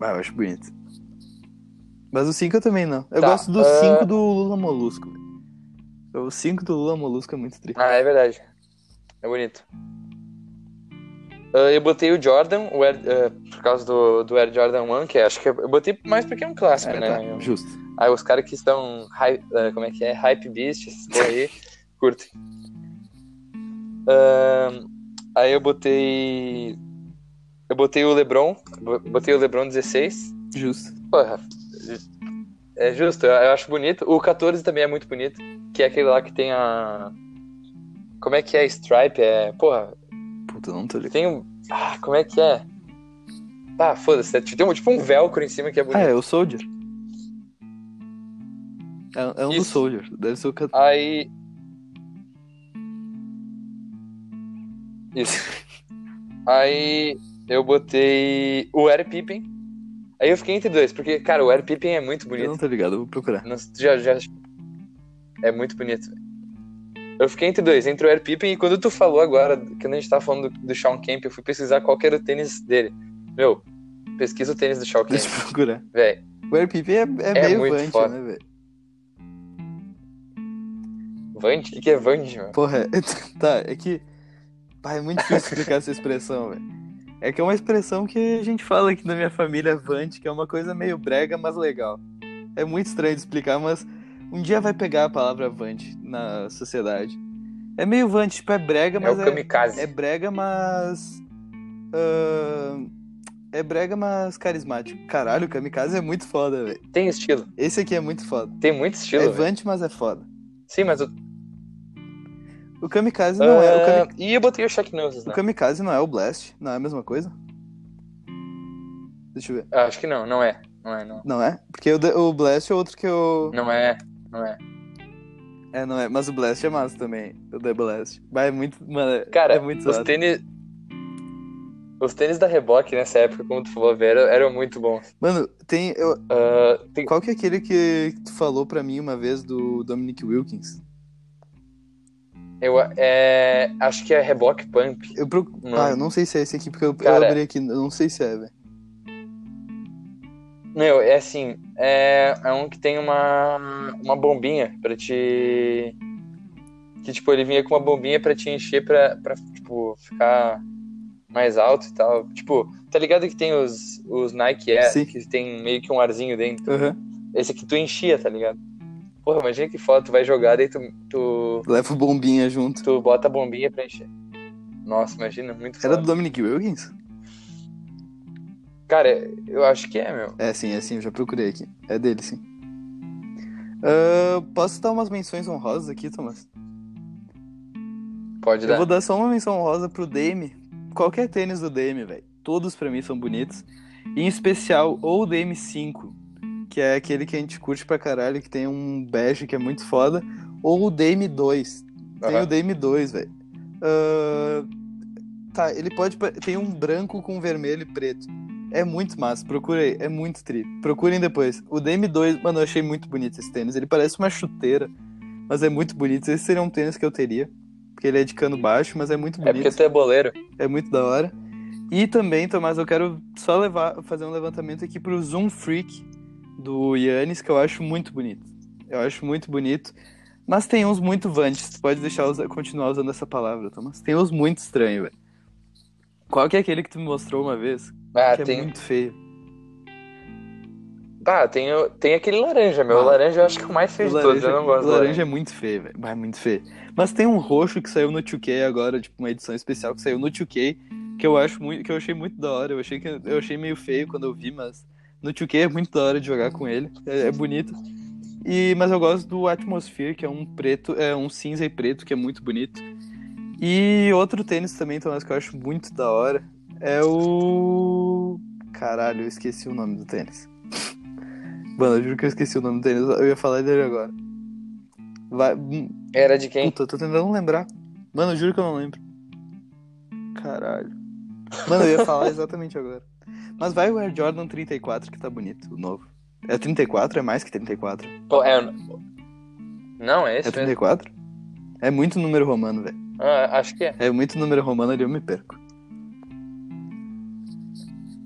Ah, eu acho bonito. Mas o 5 eu também não. Eu tá, gosto do 5 uh... do Lula Molusco. Véio. O 5 do Lula Molusco é muito tri. Ah, é verdade. É bonito. Uh, eu botei o Jordan, o Air, uh, por causa do, do Air Jordan 1, que é, acho que eu botei mais porque é um clássico, é, né? Tá, justo. Aí os caras que estão, hype, uh, como é que é? Hype Beasts, [LAUGHS] por aí, curtem. aí eu botei. Eu botei o LeBron, botei o LeBron 16. Justo. Porra, é justo, eu, eu acho bonito. O 14 também é muito bonito, que é aquele lá que tem a. Como é que é? Stripe? É. Porra, Puta, não tô ligado. Tem um. Ah, como é que é? Ah, foda-se. Tem um, tipo um velcro em cima que é bonito. Ah, é o Soldier. É, é um Isso. do Soldier. Deve ser o que. Aí. Isso. Aí eu botei o Air Pippin. Aí eu fiquei entre dois, porque, cara, o Air Pippin é muito bonito. Eu não tô ligado, eu vou procurar. Não, já, já... É muito bonito, velho. Eu fiquei entre dois, entre o Air Pippen e quando tu falou agora, quando a gente tava falando do, do Sean Kemp, eu fui pesquisar qual era o tênis dele. Meu, pesquisa o tênis do Sean Kemp. Deixa eu procurar. Véi. O Air Pippen é, é, é meio Vant, foda. né, velho? Vant? O que, que é Vant, mano? Porra, [LAUGHS] tá, é que. Pai, é muito difícil explicar essa expressão, velho. É que é uma expressão que a gente fala aqui na minha família, Vant, que é uma coisa meio brega, mas legal. É muito estranho de explicar, mas um dia vai pegar a palavra Vant na sociedade. É meio Vant, tipo, é brega, mas. É o kamikaze. É, é brega, mas. Uh, é brega, mas carismático. Caralho, o kamikaze é muito foda, velho. Tem estilo. Esse aqui é muito foda. Tem muito estilo. É Vant, mas é foda. Sim, mas o. O kamikaze não uh, é. O ah, kami... E eu botei o Shaq Noses, né? O kamikaze não é o Blast? Não é a mesma coisa? Deixa eu ver. Acho que não, não é. Não é, não. Não é? Porque o, o Blast é outro que eu. Não é não é. É, não é. Mas o Blast é massa também. O The Blast. Mas é muito. Mano, é Cara, é muito os tênis. Os tênis da Reebok nessa época, como tu falou, eram, eram muito bons. Mano, tem. Eu... Uh, tem... Qual que é aquele que tu falou pra mim uma vez do Dominic Wilkins? Eu é, acho que é Reebok Pump. Eu proc... Ah, eu não sei se é esse aqui, porque eu, Cara, eu abri aqui. Eu não sei se é, velho. Meu, é assim, é, é um que tem uma, uma bombinha pra te. Que, tipo, ele vinha com uma bombinha pra te encher pra, pra tipo, ficar mais alto e tal. Tipo, tá ligado que tem os, os Nike Air, Sim. que tem meio que um arzinho dentro? Uhum. Esse aqui tu enchia, tá ligado? Porra, imagina que foda, tu vai jogar, daí tu, tu. Leva bombinha junto. Tu bota a bombinha pra encher. Nossa, imagina, muito Era do Dominic Wilkins? Cara, eu acho que é, meu. É sim, é sim, eu já procurei aqui. É dele, sim. Uh, posso dar umas menções honrosas aqui, Thomas? Pode dar. Eu vou dar só uma menção rosa pro Dame. Qualquer tênis do Dame, velho. Todos pra mim são bonitos. E em especial, ou o Dame 5, que é aquele que a gente curte pra caralho, que tem um bege que é muito foda. Ou o Dame 2. Tem o Dame 2, velho. Uh... Tá, ele pode. Tem um branco com vermelho e preto. É muito massa, procurei, é muito tri. Procurem depois. O DM2, mano, eu achei muito bonito esse tênis. Ele parece uma chuteira, mas é muito bonito. Esse seria um tênis que eu teria, porque ele é de cano baixo, mas é muito bonito. É porque tu é boleiro. É muito da hora. E também, Tomás, eu quero só levar, fazer um levantamento aqui pro Zoom Freak do Yannis, que eu acho muito bonito. Eu acho muito bonito. Mas tem uns muito vantes. Tu pode deixar continuar usando essa palavra, Tomás. Tem uns muito estranhos, velho. Qual que é aquele que tu me mostrou uma vez? Ah, que é tem... é muito feio. Ah, tem, tem aquele laranja, meu. Ah, o laranja eu acho que é o mais feio de laranja, todos. Eu não gosto O laranja é muito feio, velho. É muito feio. Mas tem um roxo que saiu no 2K agora, tipo, uma edição especial que saiu no 2K, que eu acho muito, que eu achei muito da hora. Eu achei que eu achei meio feio quando eu vi, mas no 2K é muito da hora de jogar com ele. É, é bonito. E, mas eu gosto do Atmosphere, que é um preto, é um cinza e preto, que é muito bonito. E outro tênis também, Tomás, que eu acho muito da hora, é o. Caralho, eu esqueci o nome do tênis. Mano, eu juro que eu esqueci o nome do tênis. Eu ia falar dele agora. Vai... Era de quem? Puta, eu tô tentando lembrar. Mano, eu juro que eu não lembro. Caralho. Mano, eu ia falar exatamente agora. Mas vai o Air Jordan 34, que tá bonito, o novo. É 34? É mais que 34? Pô, é... Não, é esse É 34? Mesmo. É muito número romano, velho. Ah, acho que é. É muito número romano ali, eu me perco.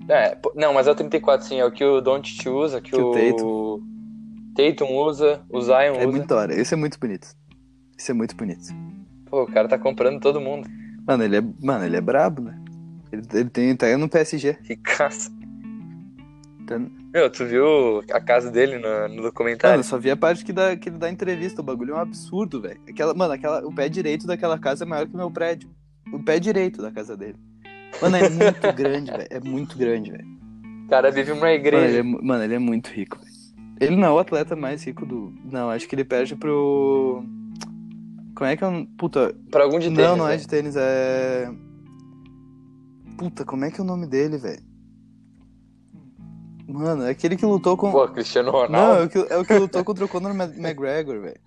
É, não, mas é o 34 sim, é o que o Don't usa, que, que o, o Tatum. Usa, o Zion é usa. É muito da hora, esse é muito bonito. Esse é muito bonito. Pô, o cara tá comprando todo mundo. Mano, ele é, mano, ele é brabo, né? Ele, ele tem, tá no PSG. Ricaço. Tá... Meu, tu viu a casa dele no, no documentário? Mano, eu só vi a parte que, dá, que ele dá entrevista. O bagulho é um absurdo, velho. Aquela, mano, aquela, o pé direito daquela casa é maior que o meu prédio. O pé direito da casa dele. Mano, é muito grande, velho. É muito grande, velho. O cara vive uma igreja. Mano, ele é, mano, ele é muito rico, velho. Ele não é o atleta mais rico do. Não, acho que ele perde pro. Como é que é um. Puta. Pra algum de tênis. Não, não é de tênis, é. Puta, como é que é o nome dele, velho? Mano, é aquele que lutou com. Pô, Cristiano Ronaldo. Não, é o que, é o que lutou contra o Conor McGregor, velho.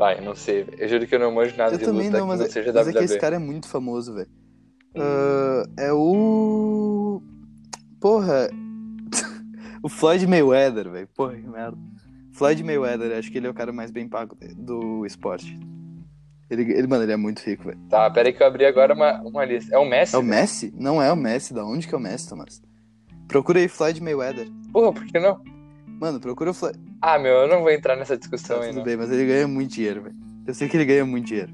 Vai, não sei. Eu juro que eu não manjo nada eu de também luta não, mas, não seja mas WWE. é que esse cara é muito famoso, velho. Uh, é o. Porra. [LAUGHS] o Floyd Mayweather, velho. Porra, que merda. Floyd Mayweather, acho que ele é o cara mais bem pago do esporte. Ele, ele mano, ele é muito rico, velho. Tá, pera aí que eu abri agora uma, uma lista. É o Messi? É o Messi? Não é o Messi. Da onde que é o Messi, Thomas? Procura aí Floyd Mayweather. Porra, por que não? Mano, procura o Floyd. Ah, meu, eu não vou entrar nessa discussão tá, aí. Tudo bem, mas ele ganha muito dinheiro, velho. Eu sei que ele ganha muito dinheiro.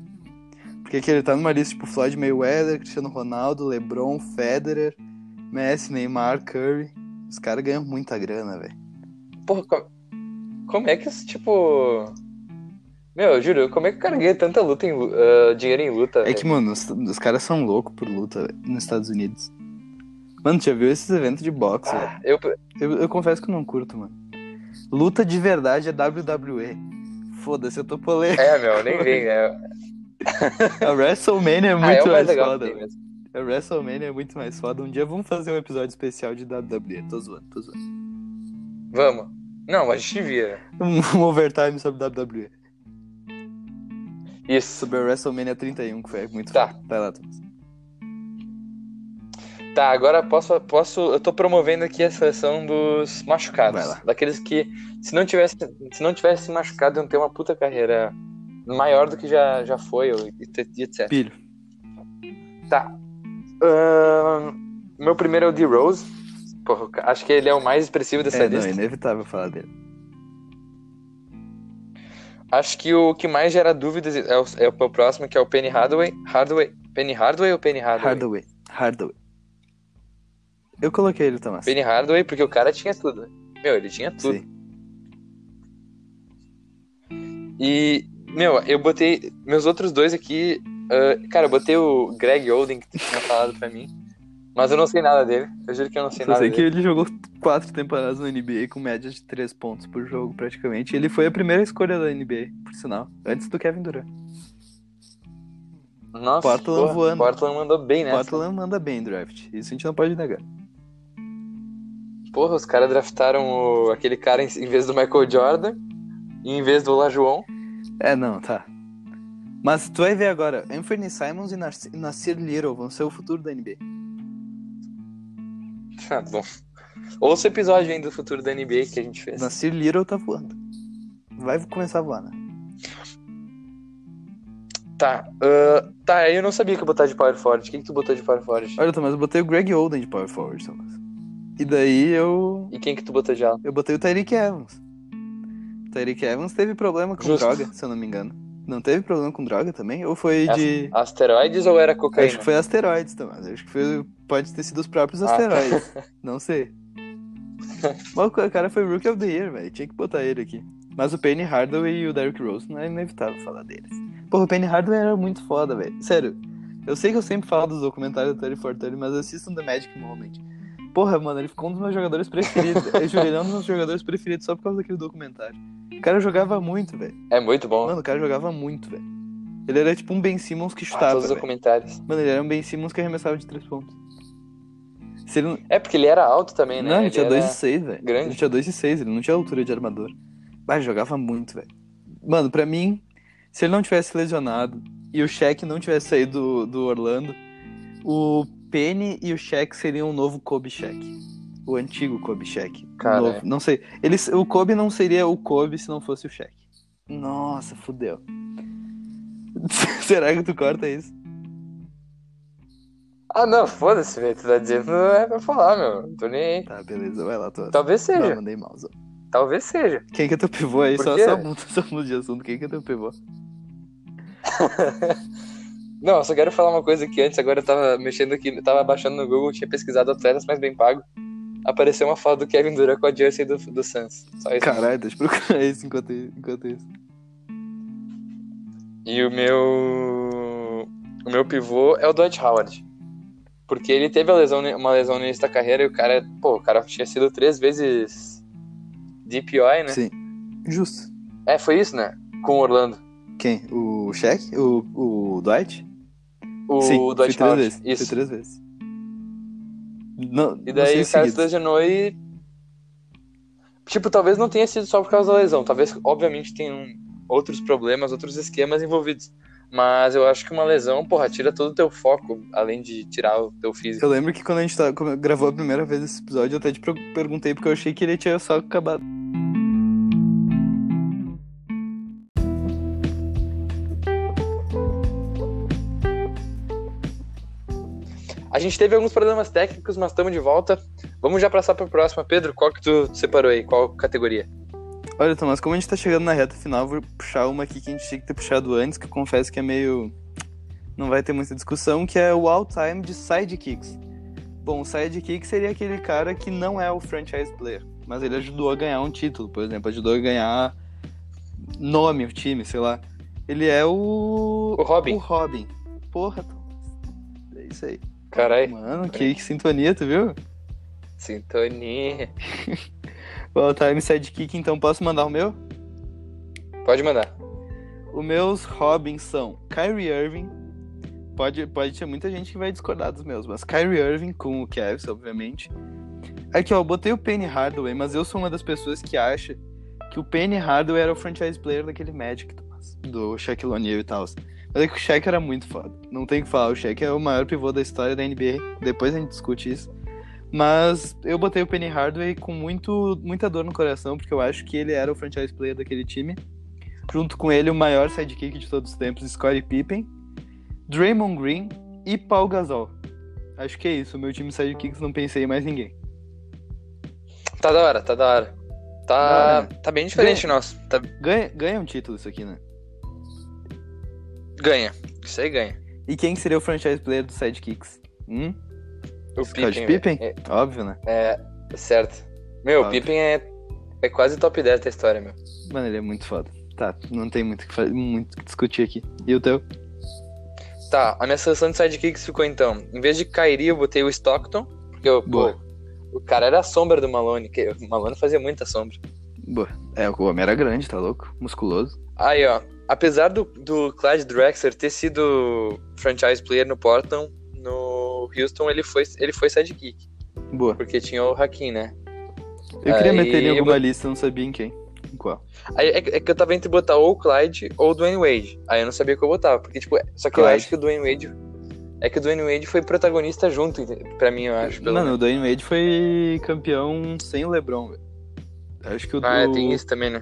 Porque aqui ele tá numa lista tipo Floyd Mayweather, Cristiano Ronaldo, LeBron, Federer, Messi, Neymar, Curry. Os caras ganham muita grana, velho. Porra, como... como é que isso, tipo. Meu, eu juro, como é que o cara ganha tanta luta em, uh, dinheiro em luta? É véio? que, mano, os, os caras são loucos por luta véio, nos Estados Unidos. Mano, já viu esses eventos de boxe? Ah, eu... eu... Eu confesso que eu não curto, mano. Luta de verdade é WWE. Foda-se, eu tô polêmico. É, meu, nem vem. É... A WrestleMania é muito ah, é mais foda. A WrestleMania é muito mais foda. Um dia vamos fazer um episódio especial de WWE. Tô zoando, tô zoando. Vamos. Não, a gente vira. Um overtime sobre WWE. Isso. Sobre a WrestleMania 31, que foi muito tá. foda. Vai lá, Thomas. Tá, agora posso, posso. Eu tô promovendo aqui a seleção dos machucados. Vai lá. Daqueles que, se não tivesse, se não tivesse se machucado, iam ter uma puta carreira maior do que já, já foi, e etc. Pilho. Tá. Uh, meu primeiro é o D Rose. Porra, acho que ele é o mais expressivo dessa é, lista. Não, é inevitável falar dele. Acho que o que mais gera dúvidas é o, é o próximo, que é o Penny Hardaway. Hardaway. Penny Hardaway ou Penny Hardaway? Hardaway. Hardaway. Eu coloquei ele, Thomas. Penny Hardaway, porque o cara tinha tudo. Meu, ele tinha tudo. Sim. E, meu, eu botei. Meus outros dois aqui. Uh, cara, eu botei o Greg Oden, que tu tinha falado pra mim. Mas eu não sei nada dele. Eu juro que eu não sei Só nada sei dele. que ele jogou quatro temporadas na NBA com média de três pontos por jogo, praticamente. Ele foi a primeira escolha da NBA, por sinal. Antes do Kevin Durant. Nossa, Portland porra, voando. Portland mandou bem né? Portland manda bem draft. Isso a gente não pode negar. Porra, os caras draftaram o... aquele cara em... em vez do Michael Jordan e em vez do Lajuon. É, não, tá. Mas tu vai ver agora, Anthony Simons e Nasir Little vão ser o futuro da NBA. Tá [LAUGHS] bom. Ouça o episódio ainda do futuro da NBA que a gente fez. Nasir Little tá voando. Vai começar a voar, né? Tá, uh, tá, eu não sabia que eu botar de power forward. O que, que tu botou de power forward? Olha, Thomas, eu botei o Greg Oden de power forward, Thomas. E daí eu... E quem que tu botou de ala? Eu botei o Tyreek Evans. O Tyreek Evans teve problema com Justo. droga, se eu não me engano. Não teve problema com droga também? Ou foi de... Asteroides ou era cocaína? Acho que foi asteroides, Thomas. Acho que foi... pode ter sido os próprios ah. asteroides. [LAUGHS] não sei. Mas o cara foi Rookie of the Year, velho. Tinha que botar ele aqui. Mas o Penny Hardaway e o Derrick Rose não é inevitável falar deles. Porra, o Penny Hardaway era muito foda, velho. Sério. Eu sei que eu sempre falo dos documentários do Terry for mas assistam The Magic Moment. Porra, mano, ele ficou um dos meus jogadores preferidos. [LAUGHS] eu juro, ele é um dos meus jogadores preferidos só por causa daquele documentário. O cara jogava muito, velho. É muito bom. Mano, o cara jogava muito, velho. Ele era tipo um Ben Simmons que chutava. Ah, todos os documentários. Mano, ele era um Ben Simmons que arremessava de três pontos. Não... É porque ele era alto também, né? Não, ele, ele tinha 2,6, velho. Grande. Ele tinha 2,6, ele não tinha altura de armador. Mas jogava muito, velho. Mano, pra mim, se ele não tivesse lesionado e o Shaq não tivesse saído do, do Orlando, o Penny e o Shaq seriam o novo Kobe Shaq. O antigo Kobe Shaq. Cara, novo, não sei. Ele, o Kobe não seria o Kobe se não fosse o Shaq. Nossa, fudeu. [LAUGHS] Será que tu corta isso? Ah, não, foda-se, velho. Tu tá dizendo não é pra falar, meu. Não tô nem aí. Tá, beleza, vai lá, tô. Talvez seja. Não, mandei Zó. Talvez seja. Quem que é teu pivô aí? Só, só, muda, [LAUGHS] só muda de assunto. Quem que é teu pivô? [LAUGHS] Não, eu só quero falar uma coisa aqui antes. Agora eu tava mexendo aqui, tava baixando no Google, tinha pesquisado atletas mais bem pago. Apareceu uma foto do Kevin Durant com a jersey do, do Suns. Só isso. Caralho, deixa eu procurar isso enquanto, enquanto isso. E o meu. O meu pivô é o Dwight Howard. Porque ele teve lesão, uma lesão no início da carreira e o cara, pô, o cara tinha sido três vezes DPOI, né? Sim. Justo. É, foi isso, né? Com o Orlando. Quem? O Shaq? O, o Dwight? O Sim, Dwight três. Vezes. Isso. Três vezes. Não, e daí o cara se lesionou e. Tipo, talvez não tenha sido só por causa da lesão. Talvez, obviamente, tenham outros problemas, outros esquemas envolvidos. Mas eu acho que uma lesão, porra, tira todo o teu foco, além de tirar o teu físico. Eu lembro que quando a gente tá, gravou a primeira vez esse episódio, eu até te perguntei porque eu achei que ele tinha só acabado. A gente teve alguns problemas técnicos, mas estamos de volta. Vamos já passar para a próxima. Pedro, qual que tu separou aí? Qual categoria? Olha, Tomás, como a gente tá chegando na reta final, vou puxar uma aqui que a gente tinha que ter puxado antes, que eu confesso que é meio. Não vai ter muita discussão, que é o all-time de sidekicks. Bom, o sidekick seria aquele cara que não é o franchise player, mas ele ajudou a ganhar um título, por exemplo, ajudou a ganhar nome o time, sei lá. Ele é o. O Robin. O Robin. Porra, Thomas. É isso aí. Caralho. Mano, que, que sintonia, tu viu? Sintonia. [LAUGHS] Bom, tá no sidekick, então posso mandar o meu? Pode mandar. Os meus Robins são Kyrie Irving. Pode, pode ter muita gente que vai discordar dos meus, mas Kyrie Irving com o Cavs, obviamente. Aqui, ó, eu botei o Penny Hardaway, mas eu sou uma das pessoas que acha que o Penny Hardaway era o franchise player daquele Magic, do Shaquille O'Neal e tal. Mas é que o Shaq era muito foda. Não tem o que falar, o Shaq é o maior pivô da história da NBA. Depois a gente discute isso. Mas eu botei o Penny Hardaway com muito, muita dor no coração, porque eu acho que ele era o franchise player daquele time. Junto com ele, o maior sidekick de todos os tempos, Scottie Pippen, Draymond Green e Paul Gasol. Acho que é isso. O meu time sidekicks não pensei em mais ninguém. Tá da hora, tá da hora. Tá, ah, tá bem diferente ganha, nosso. Tá... Ganha, ganha um título isso aqui, né? Ganha. Isso aí ganha. E quem seria o franchise player dos sidekicks? Hum? O Scott Pippen? É, Óbvio, né? É, certo. Meu, o Pippen é, é quase top 10 da história, meu. Mano, ele é muito foda. Tá, não tem muito que, muito que discutir aqui. E o teu? Tá, a minha seleção de sidekicks ficou então. Em vez de Kairi, eu botei o Stockton. Porque eu, pô, o cara era a sombra do Malone. Que, o Malone fazia muita sombra. Boa. É, o homem era grande, tá louco? Musculoso. Aí, ó. Apesar do, do Clyde Drexler ter sido franchise player no Portland, no Houston ele foi, ele foi sidekick. Boa. Porque tinha o Hakim, né? Eu queria Aí, meter ele em alguma eu... lista, não sabia em quem. Em qual? Aí, é, é, que eu tava entre botar ou o Clyde ou o Dwayne Wade. Aí eu não sabia que eu botava. Porque, tipo, só que Clyde. eu acho que o Dwayne Wade. É que o Dwayne Wade foi protagonista junto, pra mim, eu acho. Mano, menos. o Dwayne Wade foi campeão sem o LeBron, velho. Acho que o. Ah, do... tem isso também, né?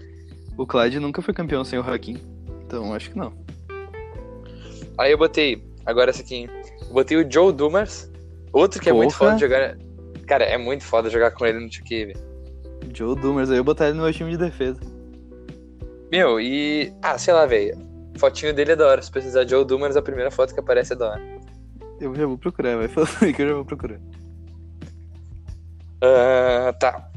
O Clyde nunca foi campeão sem o Hakim. Então, acho que não. Aí eu botei. Agora essa aqui, hein? Eu botei o Joe Dumas. Outro que Porra. é muito foda jogar. Cara, é muito foda jogar com ele no 2K, velho. Joe Dumas, aí eu botar ele no meu time de defesa. Meu, e. Ah, sei lá, velho. Fotinho dele é da hora. Se precisar de Joe Dumas, a primeira foto que aparece é da hora. Eu já vou procurar, vai falando [LAUGHS] que eu já vou procurar. Uh, tá.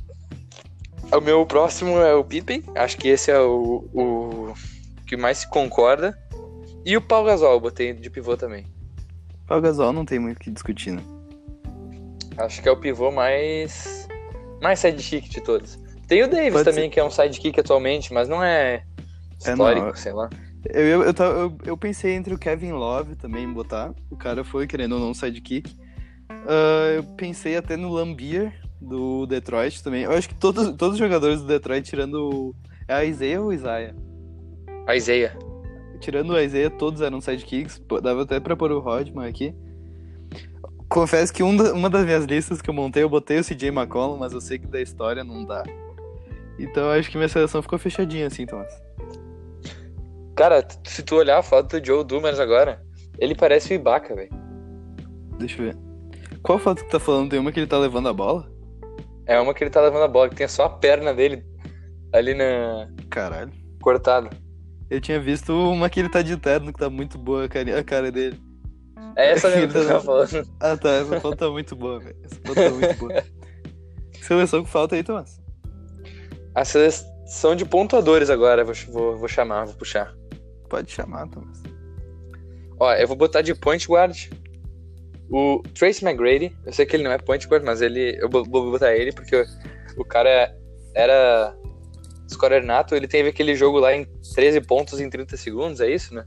O meu próximo é o Pippen. Acho que esse é o, o que mais se concorda. E o Pau Gasol, eu botei de pivô também. Pau Gasol não tem muito o que discutir, né? Acho que é o pivô mais. mais sidekick de todos. Tem o Davis Pode também, ser. que é um sidekick atualmente, mas não é histórico, é, não. sei lá. Eu, eu, eu, eu, eu, pensei entre o Kevin Love também botar. O cara foi, querendo ou não, sidekick. Uh, eu pensei até no Lambier, do Detroit também. Eu acho que todos, todos os jogadores do Detroit, tirando. É a Isaiah ou o Isaiah? A Isaiah. Tirando o Isaiah, todos eram sidekicks. Dava até pra pôr o Rodman aqui. Confesso que um da, uma das minhas listas que eu montei, eu botei o CJ McCollum, mas eu sei que da história não dá. Então eu acho que minha seleção ficou fechadinha assim, Thomas. Cara, se tu olhar a foto do Joe Dumers agora, ele parece o Ibaka, velho. Deixa eu ver. Qual foto que tá falando? Tem uma que ele tá levando a bola? É uma que ele tá levando a bola, que tem só a perna dele ali na. Caralho. Cortado. Eu tinha visto uma que ele tá de terno, que tá muito boa a cara, a cara dele. É essa mesmo [LAUGHS] que eu tava falando. Ah tá, essa foto tá muito boa, velho. Essa foto tá muito boa. [LAUGHS] Seleção que falta aí, Thomas? A seleção de pontuadores agora, vou, vou, vou chamar, vou puxar. Pode chamar, Thomas. Ó, eu vou botar de point guard o Trace McGrady. Eu sei que ele não é point guard, mas ele, eu vou botar ele porque o cara era scorer nato. Ele teve aquele jogo lá em 13 pontos em 30 segundos, é isso, né?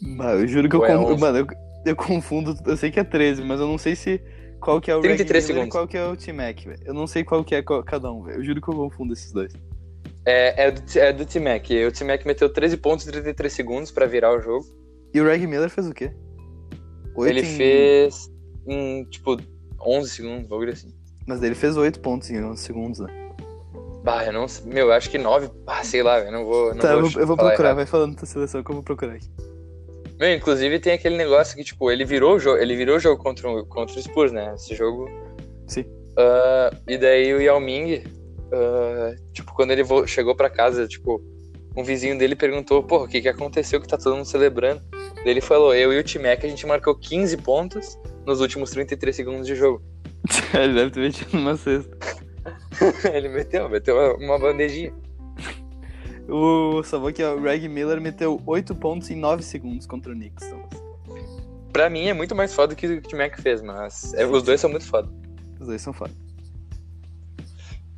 Mano, eu juro que Ou eu, é mano, eu, eu, confundo. Eu sei que é 13, mas eu não sei se qual que é o 33 segundos. qual que é o T-Mac, velho. Eu não sei qual que é cada um, velho. Eu juro que eu confundo esses dois. É, é do, é do T-Mac. O T-Mac meteu 13 pontos em 33 segundos pra virar o jogo. E o Reg Miller fez o quê? ele em... fez em, tipo, 11 segundos, bagulho assim. Mas ele fez 8 pontos em 11 segundos, né? Bah, eu não Meu, eu acho que 9. Ah, sei lá, eu não vou. Não tá, vou eu vou, procurar, errado. vai falando da seleção que eu vou procurar aqui. Meu, inclusive tem aquele negócio que, tipo, ele virou o jogo, ele virou jogo contra o, contra o Spurs, né? Esse jogo. Sim. Uh, e daí o Yao Ming, uh, tipo, quando ele chegou pra casa, tipo, um vizinho dele perguntou, porra, o que que aconteceu que tá todo mundo celebrando? Daí ele falou, eu e o T-Mac, a gente marcou 15 pontos nos últimos 33 segundos de jogo. [LAUGHS] ele deve ter metido uma cesta. [LAUGHS] ele meteu, meteu uma bandejinha. O, vou que o Reg Miller meteu 8 pontos em 9 segundos contra o Knicks. Pra mim é muito mais foda que o que o T-Mac fez, mas é, os dois são muito foda. Os dois são foda.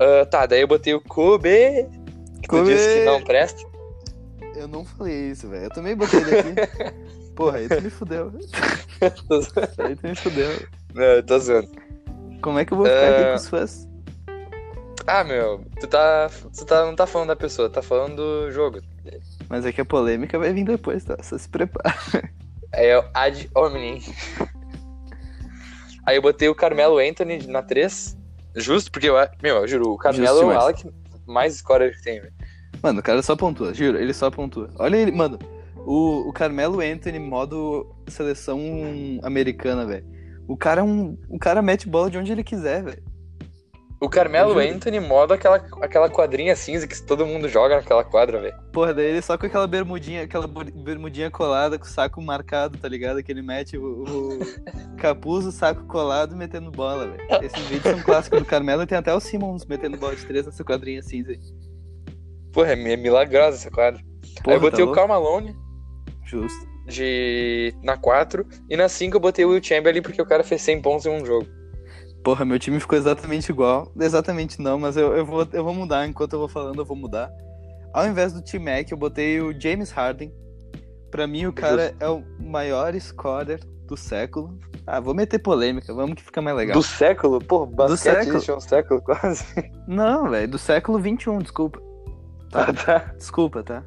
Uh, tá, daí eu botei o Kobe. Que Kobe... tu disse que não presta. Eu não falei isso, velho. Eu também botei ele aqui. [LAUGHS] Porra, aí tu me fudeu. [LAUGHS] aí tu me fudeu. Não, eu tô zoando. Como é que eu vou ficar uh... aqui com os fãs? Ah, meu, tu tá. Tu tá, não tá falando da pessoa, tá falando do jogo. Mas é que a polêmica vai vir depois, tá? Só se prepara. [LAUGHS] É o ad hominem. Aí eu botei o Carmelo Anthony na 3. Justo, porque eu. Meu, eu juro, o Carmelo é o Alec mais scorer que tem, velho. Mano, o cara só pontua, juro, ele só pontua. Olha ele, mano, o, o Carmelo Anthony, modo seleção americana, velho. O cara é um. O cara mete bola de onde ele quiser, velho. O Carmelo Anthony moda aquela, aquela quadrinha cinza que todo mundo joga naquela quadra, velho. Porra, daí ele só com aquela bermudinha, aquela bermudinha colada, com o saco marcado, tá ligado? Que ele mete o, o [LAUGHS] capuz, o saco colado metendo bola, velho. Esses vídeos são clássicos do Carmelo e tem até o Simmons metendo bola de três nessa quadrinha cinza aí. Porra, é milagrosa essa quadra. Porra, aí eu botei tá o Cal Malone. Justo. De... Na 4. E na 5 eu botei o Will Chamberlain porque o cara fez 100 pontos em um jogo. Porra, meu time ficou exatamente igual. Exatamente não, mas eu, eu, vou, eu vou mudar. Enquanto eu vou falando, eu vou mudar. Ao invés do T-Mac, eu botei o James Harden. Pra mim, o cara é o maior scorer do século. Ah, vou meter polêmica, vamos que fica mais legal. Do século? Pô, basquete do século. um século [LAUGHS] quase. Não, velho, do século XXI, desculpa. Tá, ah, tá. Desculpa, tá?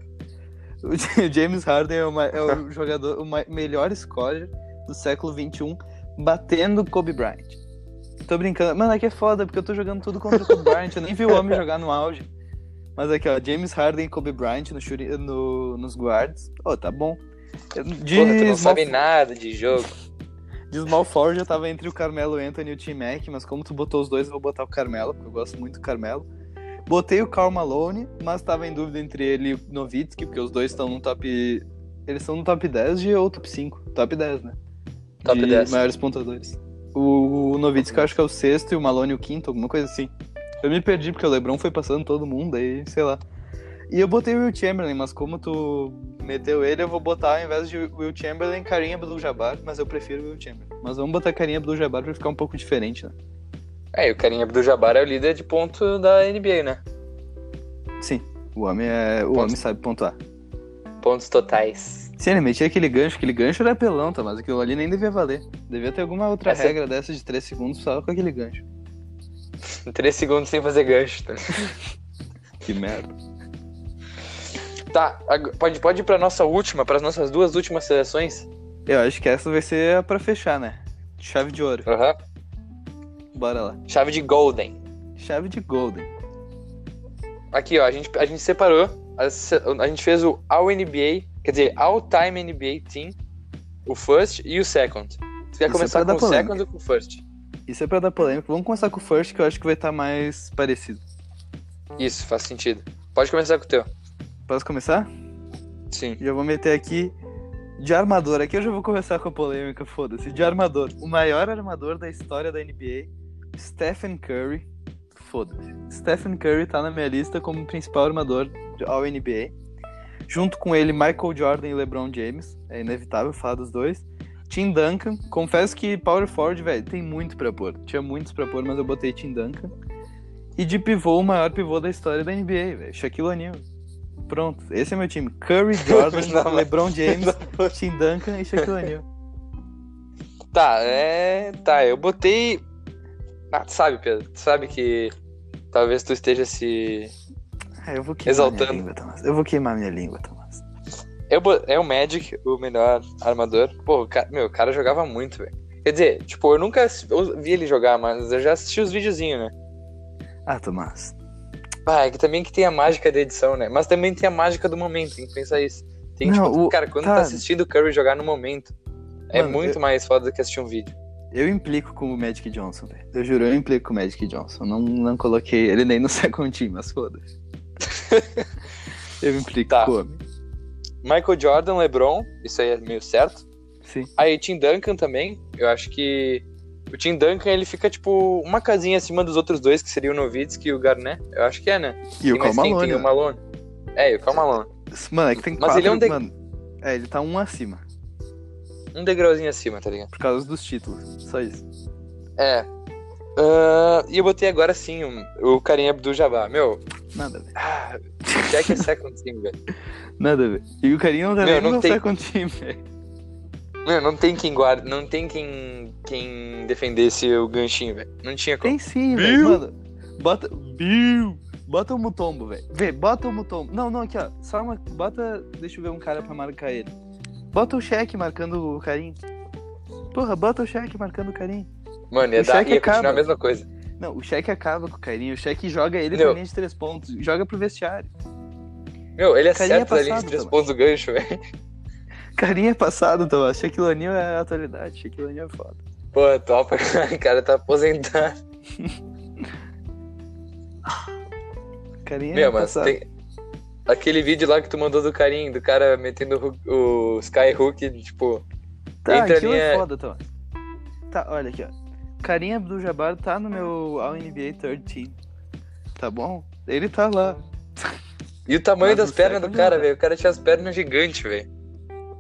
O James Harden é, uma, é o [LAUGHS] jogador, o melhor scorer do século XXI, batendo Kobe Bryant. Tô brincando. Mano, aqui é foda, porque eu tô jogando tudo contra o Kobe Bryant. Eu nem vi o homem jogar no auge. Mas aqui, ó, James Harden e Kobe Bryant no, no, nos guards. Oh, tá bom. De Porra, tu não sabe nada de jogo. De Small Forge eu tava entre o Carmelo Anthony e o T-Mac, mas como tu botou os dois, eu vou botar o Carmelo, porque eu gosto muito do Carmelo. Botei o Karl Malone, mas tava em dúvida entre ele e o Novitsky, porque os dois estão no top. Eles estão no top 10 de ou top 5? Top 10, né? Top de 10. maiores pontuadores. O, o Novitsky eu acho que é o sexto e o Malone o quinto, alguma coisa assim. Eu me perdi porque o LeBron foi passando todo mundo, aí, sei lá. E eu botei o Will Chamberlain, mas como tu meteu ele, eu vou botar ao invés de Will Chamberlain, Carinha Abdul-Jabbar, mas eu prefiro Will Chamberlain. Mas vamos botar Carinha Abdul-Jabbar pra ficar um pouco diferente, né? É, e o Carinha Abdul-Jabbar é o líder de ponto da NBA, né? Sim, o homem é, o homem sabe pontuar. Pontos totais. Sim, ele metia aquele gancho, aquele gancho era pelão, tá? Mas aquilo ali nem devia valer. Devia ter alguma outra Essa... regra dessa de 3 segundos só com aquele gancho. 3 segundos sem fazer gancho, tá? [LAUGHS] que merda. Tá, pode, pode ir pra nossa última, para as nossas duas últimas seleções? Eu acho que essa vai ser pra fechar, né? Chave de ouro. Aham. Uhum. Bora lá. Chave de Golden. Chave de Golden. Aqui, ó, a gente, a gente separou, a, a gente fez o All NBA, quer dizer, All Time NBA Team, o First e o Second. Você quer Isso é começar é com o Second ou com o First? Isso é pra dar polêmica. Vamos começar com o First, que eu acho que vai estar mais parecido. Isso, faz sentido. Pode começar com o teu. Posso começar? Sim. Já vou meter aqui de armador. Aqui eu já vou começar com a polêmica, foda-se. De armador. O maior armador da história da NBA, Stephen Curry. Foda-se. Stephen Curry tá na minha lista como principal armador ao NBA. Junto com ele, Michael Jordan e LeBron James. É inevitável falar dos dois. Tim Duncan. Confesso que Power Forward, velho, tem muito pra pôr. Tinha muitos pra pôr, mas eu botei Tim Duncan. E de pivô, o maior pivô da história da NBA, velho. Shaquille O'Neal. Pronto, esse é meu time. Curry, [LAUGHS] Jordan, não, LeBron James, não. Tim Duncan e Shaquille O'Neal. Tá, é. Tá, eu botei. Ah, tu sabe, Pedro? Tu sabe que talvez tu esteja se. É, eu vou queimar exaltando. Minha língua, Thomas. Eu vou queimar minha língua, Thomas. Eu, é o Magic, o melhor armador. Pô, cara, meu, o cara jogava muito, velho. Quer dizer, tipo, eu nunca vi ele jogar, mas eu já assisti os videozinhos, né? Ah, Tomás, ah, é que também que tem a mágica da edição, né? Mas também tem a mágica do momento, tem que pensar isso. Tem, não, tipo, o... cara, quando tá. tá assistindo o Curry jogar no momento, é Mano, muito eu... mais foda do que assistir um vídeo. Eu implico com o Magic Johnson, velho. Eu juro, eu implico com o Magic Johnson. Não, não coloquei ele nem no [LAUGHS] second team, mas foda-se. [LAUGHS] eu implico tá. com o homem. Michael Jordan, LeBron, isso aí é meio certo. Sim. Aí Tim Duncan também, eu acho que o Tim Duncan, ele fica, tipo, uma casinha acima dos outros dois, que seria o Nowitzki e o Garnett. Eu acho que é, né? E o Cal Malone. Tem o Malone. É, e o Cal Malone. Mano, é que tem Mas quatro... ele é um... De... Mano, é, ele tá um acima. Um degrauzinho acima, tá ligado? Por causa dos títulos, só isso. É. Uh, e eu botei agora sim o, o Karim Abdul-Jabbar. Meu... Nada, velho. Ah, Jack é second team, velho. Nada, velho. E o Karim não tá nem no tem... second team, [LAUGHS] velho. Meu, não tem quem guarda, não tem quem, quem defendesse o ganchinho, velho. Não tinha como. Tem sim, velho. Mano, bota. Bill! Bota o Mutombo, velho. Vê, bota o Mutombo. Não, não, aqui, ó. Só uma. Bota. Deixa eu ver um cara pra marcar ele. Bota o cheque marcando o carinho. Porra, bota o cheque marcando o carinho. Mano, ia, dar, ia acaba. continuar a mesma coisa. Não, o cheque acaba com o carinho. O cheque joga ele Meu. pra linha de três pontos. Joga pro vestiário. Meu, ele acerta é a linha de três pontos do gancho, velho. Carinha é passado, Tomás. Shaquille O'Neal é a atualidade. Shaquille O'Neal é foda. Pô, é top. [LAUGHS] O cara tá aposentado. Carinha Meu, é mas passado. tem... Aquele vídeo lá que tu mandou do carinho, do cara metendo o, o Skyhook, tipo... Tá, entra aquilo linha... é foda, Tomás. Tá, olha aqui, ó. Carinha do Jabbar tá no meu All-NBA Third Team. Tá bom? Ele tá lá. E o tamanho mas das pernas do cara, velho. O cara tinha as pernas gigantes, velho.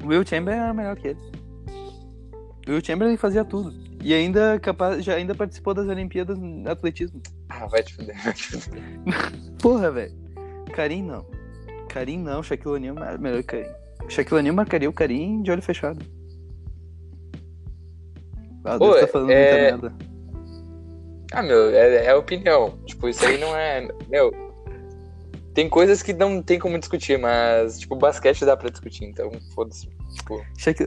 O Will Chamberlain era melhor que ele. O Will Chamberlain fazia tudo. E ainda capaz, já ainda participou das Olimpíadas no atletismo. Ah, vai te fuder, vai te fuder. [LAUGHS] Porra, velho. Karim não. Karim não, Shaquille O'Neal é melhor que Karim. Shaquille O'Neal marcaria o Karim de olho fechado. Ah, Ô, tá falando é... muita merda. Ah, meu, é, é opinião. Tipo, isso aí não é. Meu. Tem coisas que não tem como discutir, mas, tipo, basquete dá pra discutir, então foda-se. Tipo...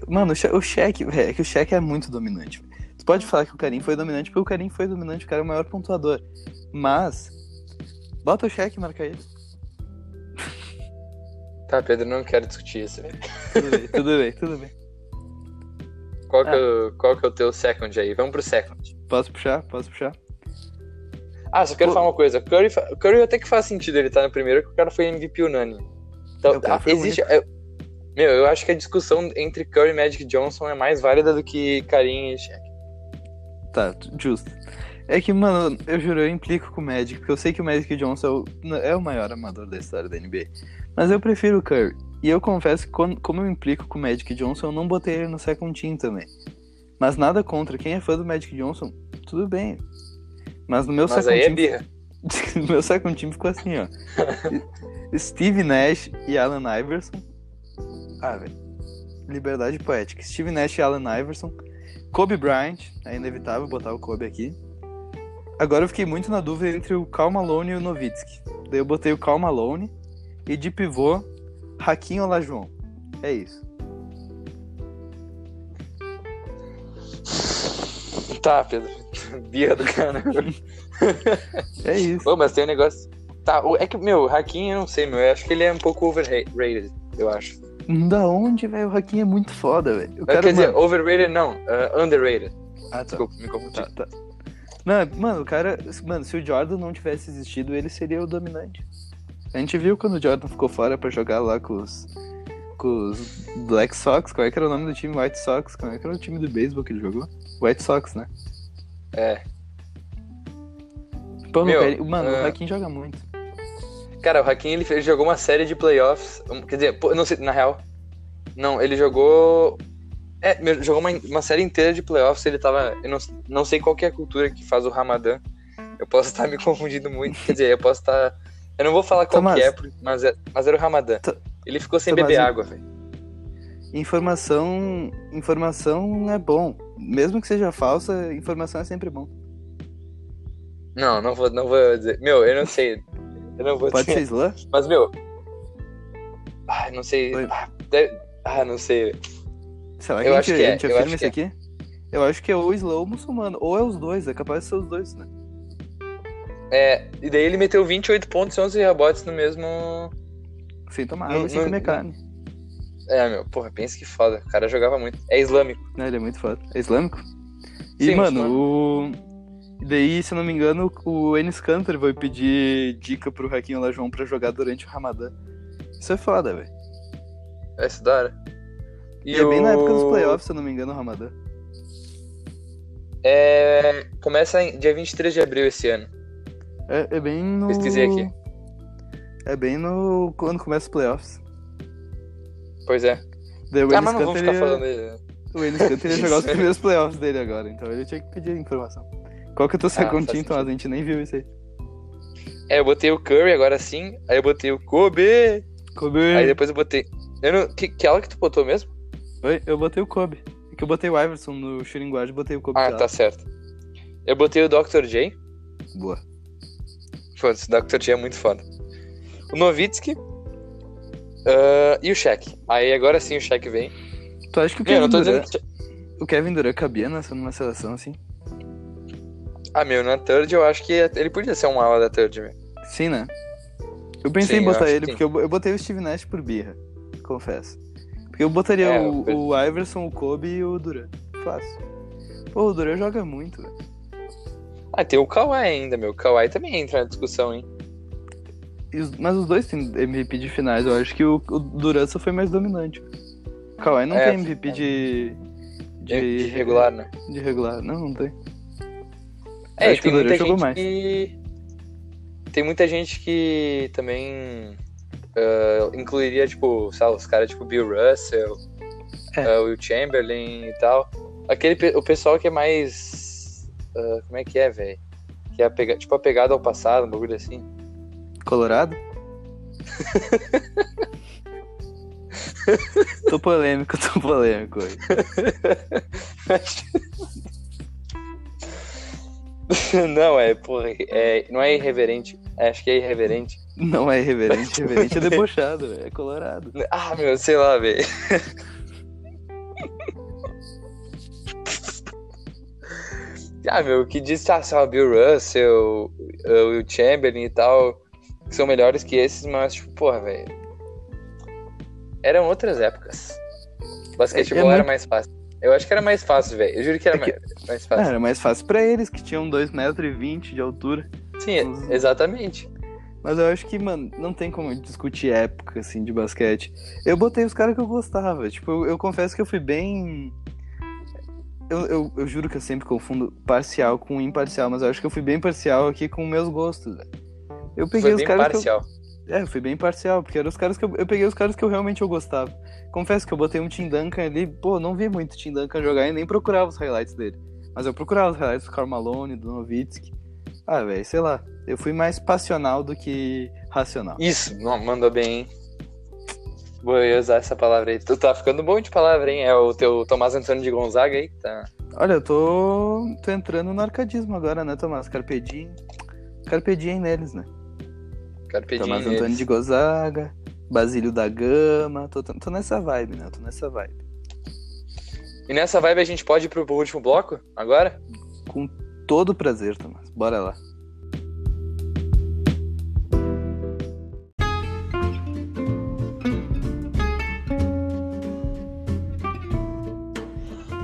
Mano, o Shaq, é que o Shaq é muito dominante. Tu pode falar que o Karim foi dominante, porque o Karim foi dominante, o cara é o maior pontuador. Mas, bota o Shaq e marca ele. Tá, Pedro, não quero discutir isso. Tudo bem, tudo bem, tudo bem. Qual, ah. que é, qual que é o teu second aí? Vamos pro second. Posso puxar? Posso puxar? Ah, só quero Pô. falar uma coisa. Curry, Curry até que faz sentido ele estar no primeiro, porque o cara foi MVP unânime. Então, ah, existe. É, meu, eu acho que a discussão entre Curry e Magic Johnson é mais válida do que Karim e Shaq. Tá, justo. É que, mano, eu juro, eu implico com o Magic, porque eu sei que o Magic Johnson é o, é o maior amador da história da NBA. Mas eu prefiro o Curry. E eu confesso que, quando, como eu implico com o Magic Johnson, eu não botei ele no second team também. Mas nada contra. Quem é fã do Magic Johnson, tudo bem. Mas no meu Mas second aí é team. É birra. [LAUGHS] no meu second team ficou assim, ó. [LAUGHS] Steve Nash e Allen Iverson. Ah, velho. Liberdade poética. Steve Nash e Allen Iverson. Kobe Bryant. É inevitável botar o Kobe aqui. Agora eu fiquei muito na dúvida entre o Cal Malone e o Novitsky. Daí eu botei o Cal Malone. E de pivô, Hakim Olajuwon. É isso. Tá, Pedro. [LAUGHS] Birra do cara. [LAUGHS] é isso. Pô, mas tem um negócio. Tá, é que, meu, o Hakim, eu não sei, meu. Eu acho que ele é um pouco overrated, eu acho. Da onde, velho? O Hakim é muito foda, velho. Quer dizer, overrated não, uh, underrated. Ah, tá. Desculpa, me confundi. Tá, tá. Não, mano, o cara. Mano, se o Jordan não tivesse existido, ele seria o dominante. A gente viu quando o Jordan ficou fora pra jogar lá com os. Com os Black Sox. Qual é que era o nome do time? White Sox. Qual é que era o time do beisebol que ele jogou? White Sox, né? É. Pô, Meu, mano, uh... o Hakim joga muito. Cara, o Hakim ele, ele, jogou uma série de playoffs. Quer dizer, não sei, na real. Não, ele jogou. É, jogou uma, uma série inteira de playoffs. Ele tava. Eu não, não sei qual é a cultura que faz o Ramadã. Eu posso estar [LAUGHS] me confundindo muito. Quer dizer, eu posso estar. Eu não vou falar qual Tomás, é, mas, é, mas era o Ramadã. Ele ficou sem Tomás, beber água, velho. Informação. Informação é bom. Mesmo que seja falsa, informação é sempre bom. Não, não vou, não vou dizer. Meu, eu não sei. Eu não vou Pode dizer. ser Islã? Mas, meu. Ah, não sei. Ah, deve... ah, não sei. Será que eu a gente, acho que é. a gente afirma isso é. aqui? Eu acho que é ou Islã ou muçulmano. Ou é os dois, é capaz de ser os dois, né? É, e daí ele meteu 28 pontos e 11 rebotes no mesmo. Sem tomar água, sem comer carne. É, meu, porra, pensa que foda. O cara jogava muito. É islâmico. Não, ele é muito foda. É islâmico? E, Sim, mano, o. E daí, se eu não me engano, o Enes Kanter vai pedir dica pro Raquinho Lajoão pra jogar durante o Ramadã. Isso é foda, velho. É isso da hora. E, e é bem na época dos playoffs, se eu não me engano, o Ramadã. É. Começa em dia 23 de abril esse ano. É, é bem no. Pesquisei aqui. É bem no. quando começa os playoffs. Pois é. Daí, o ah, mas não vamos ficar falando dele. O Enes Kanter ia jogar os [LAUGHS] primeiros playoffs dele agora, então ele tinha que pedir informação. Qual que é o teu ah, então? A gente nem viu isso aí. É, eu botei o Curry agora sim, aí eu botei o Kobe. Kobe. Aí depois eu botei. Eu não... que, que aula que tu botou mesmo? Oi, eu botei o Kobe. É que eu botei o Iverson no e botei o Kobe. Ah, tá certo. Eu botei o Dr. J. Boa. Foda-se, o Dr. J é muito foda. O Novitsky. Uh, e o Shaq. Aí agora sim o Shaq vem. Tu acha que o Kevin, Durant, dizendo... o Kevin Durant cabia nessa numa seleção assim? Ah, meu, na third eu acho que ele podia ser um ala da third, velho. Sim, né? Eu pensei sim, em botar ele, porque eu, eu, botei o Steve Nash por birra, confesso. Porque eu botaria é, o, eu... o Iverson, o Kobe e o Duran. Fácil. Pô, o Duran joga muito, velho. Ah, tem o Kawhi ainda, meu. O Kawhi também entra na discussão, hein? Mas os dois têm MVP de finais. Eu acho que o, o Duran só foi mais dominante. O Kawhi não é, tem MVP é. de, de, de. regular, né? De regular. Não, não tem. É, acho tem que o Duran jogou mais. Que... Tem muita gente que também uh, incluiria, tipo, sabe, os caras tipo Bill Russell, é. uh, Will Chamberlain e tal. Aquele, o pessoal que é mais. Uh, como é que é, velho? Que é apega, tipo apegado ao passado, um bagulho assim. Colorado? [LAUGHS] tô polêmico, tô polêmico hoje. [LAUGHS] não, é, porra, é, não é irreverente. É, acho que é irreverente. Não é irreverente, irreverente é [LAUGHS] debochado, é colorado. Ah, meu, sei lá, velho. ah, meu, que diz, ah, Bill Russell, o Will Chamberlain e tal, que são melhores que esses, mas, tipo, porra, velho. Eram outras épocas. Basquetebol é, é era mais fácil. Eu acho que era mais fácil, velho. Eu juro que era é que... mais, mais fácil. era mais fácil pra eles, que tinham 2,20m de altura. Sim, Os... exatamente. Mas eu acho que, mano, não tem como discutir época, assim, de basquete. Eu botei os caras que eu gostava. Tipo, eu, eu, confesso que eu fui bem. Eu, eu, eu, juro que eu sempre confundo parcial com imparcial, mas eu acho que eu fui bem parcial aqui com meus gostos, velho. Eu peguei Foi os caras. Parcial. Eu... É, eu fui bem parcial, porque eram os caras que eu... eu peguei os caras que eu realmente eu gostava. Confesso que eu botei um Tim Duncan ali, pô, não vi muito Tim Duncan jogar e nem procurava os highlights dele. Mas eu procurava os highlights do Karl Malone, do Nowitzki. Ah, velho, sei lá. Eu fui mais passional do que racional. Isso, não, mandou bem, hein? Vou usar essa palavra aí. Tu tá ficando bom de palavra, hein? É o teu Tomás Antônio de Gonzaga aí? Tá. Olha, eu tô, tô entrando no arcadismo agora, né, Tomás? Carpedinho. Carpedinho neles, né? Carpedinho Tomás Antônio neles. de Gonzaga, Basílio da Gama. Tô, tô, tô nessa vibe, né? Tô nessa vibe. E nessa vibe a gente pode ir pro último bloco agora? Com todo prazer, Tomás. Bora lá.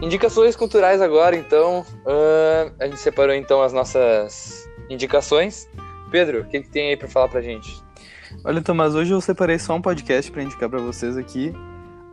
Indicações culturais agora, então. Uh, a gente separou então as nossas indicações. Pedro, o que, que tem aí para falar pra gente? Olha, Tomás, hoje eu separei só um podcast para indicar para vocês aqui.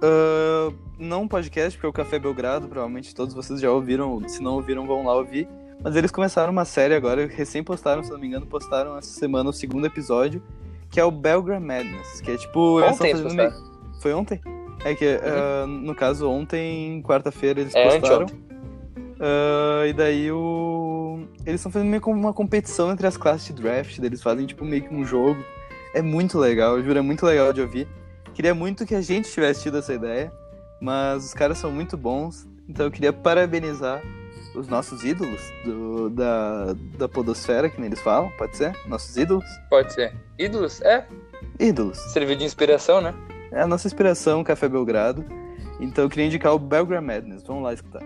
Uh, não um podcast, porque é o Café Belgrado, provavelmente todos vocês já ouviram, se não ouviram, vão lá ouvir. Mas eles começaram uma série agora, recém postaram, se não me engano, postaram essa semana o segundo episódio, que é o Belgram Madness, que é tipo... Ontem meio... Foi ontem? É que, uhum. uh, no caso, ontem, quarta-feira, eles é, postaram. Uh, e daí o... Eles estão fazendo meio como uma competição entre as classes de draft, eles fazem tipo meio que um jogo. É muito legal, eu juro, é muito legal de ouvir. Queria muito que a gente tivesse tido essa ideia, mas os caras são muito bons, então eu queria parabenizar os nossos ídolos do, da, da podosfera, que nem eles falam, pode ser? Nossos ídolos? Pode ser. Ídolos? É. Ídolos. Serviu de inspiração, né? É a nossa inspiração, Café Belgrado. Então eu queria indicar o Belgram Madness. Vamos lá escutar.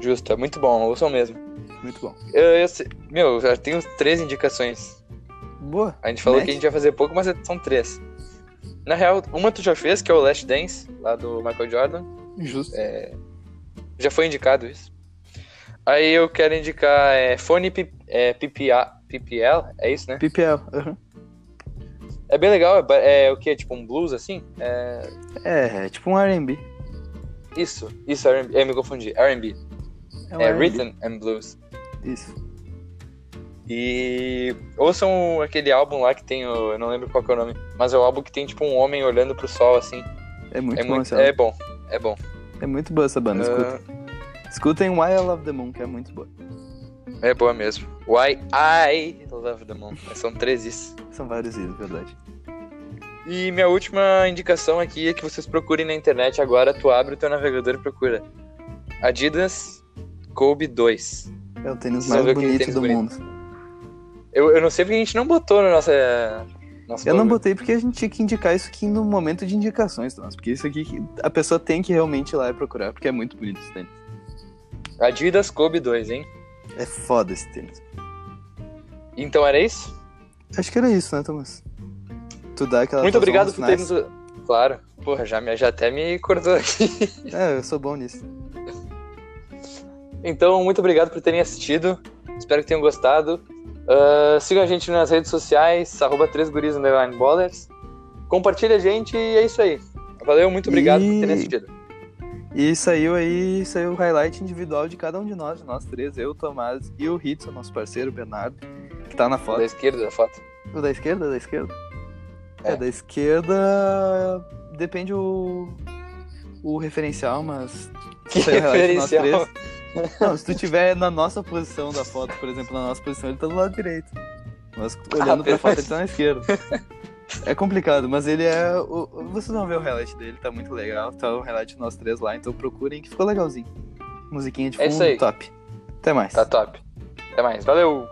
Justo, é muito bom, ouçam mesmo. Muito bom. Eu, eu, meu, já tenho três indicações. Boa. A gente falou que a gente ia fazer pouco, mas são três. Na real, uma tu já fez, que é o Last Dance, lá do Michael Jordan. Justo. É, já foi indicado isso. Aí eu quero indicar é, Fone é, PPA, PPL, é isso, né? PPL. Uhum. É bem legal, é, é o que? É tipo um blues assim? É, é, é tipo um RB. Isso, isso, R&B, eu me confundi. RB. É, um é Rhythm and Blues. Isso. E ouçam aquele álbum lá que tem o. Eu não lembro qual é o nome, mas é o álbum que tem tipo um homem olhando pro sol assim. É muito é bom, muito, É bom, é bom. É muito boa essa banda, uh... escutem. Escutem Why I Love the Moon, que é muito boa. É boa mesmo. Why I Love the Moon. São três is. São vários is, verdade. E minha última indicação aqui é que vocês procurem na internet agora. Tu abre o teu navegador e procura. Adidas Kobe 2. É o tênis mais bonito do bonito. mundo. Eu, eu não sei porque a gente não botou na nossa. nossa eu não botei porque a gente tinha que indicar isso aqui no momento de indicações, Thomas. Porque isso aqui a pessoa tem que realmente ir lá e procurar, porque é muito bonito esse tênis. Adidas Kobe 2, hein? É foda esse tênis. Então era isso? Acho que era isso, né, Thomas? Tu dá aquela Muito obrigado por ter nos... Claro. Porra, já, me, já até me cortou aqui. [LAUGHS] É, eu sou bom nisso. Então, muito obrigado por terem assistido. Espero que tenham gostado. Uh, sigam a gente nas redes sociais, arroba 3 ballers. Compartilha a gente e é isso aí. Valeu, muito obrigado e... por terem assistido. E saiu aí, saiu o highlight individual de cada um de nós, de nós três, eu, o Tomás e o Hitson, nosso parceiro, o Bernardo, que tá na foto. Da esquerda da foto. O da esquerda? Da esquerda? É, é da esquerda depende o, o referencial, mas. Que referencial? Não, se tu tiver na nossa posição da foto, por exemplo, na nossa posição, ele tá do lado direito. Mas olhando ah, pra foto, ele tá na esquerda. É complicado, mas ele é. O... Vocês vão ver o highlight dele, tá muito legal. Tá o highlight nós três lá, então procurem que ficou legalzinho. Musiquinha de fundo, é isso aí. top. Até mais. Tá top. Até mais. Valeu!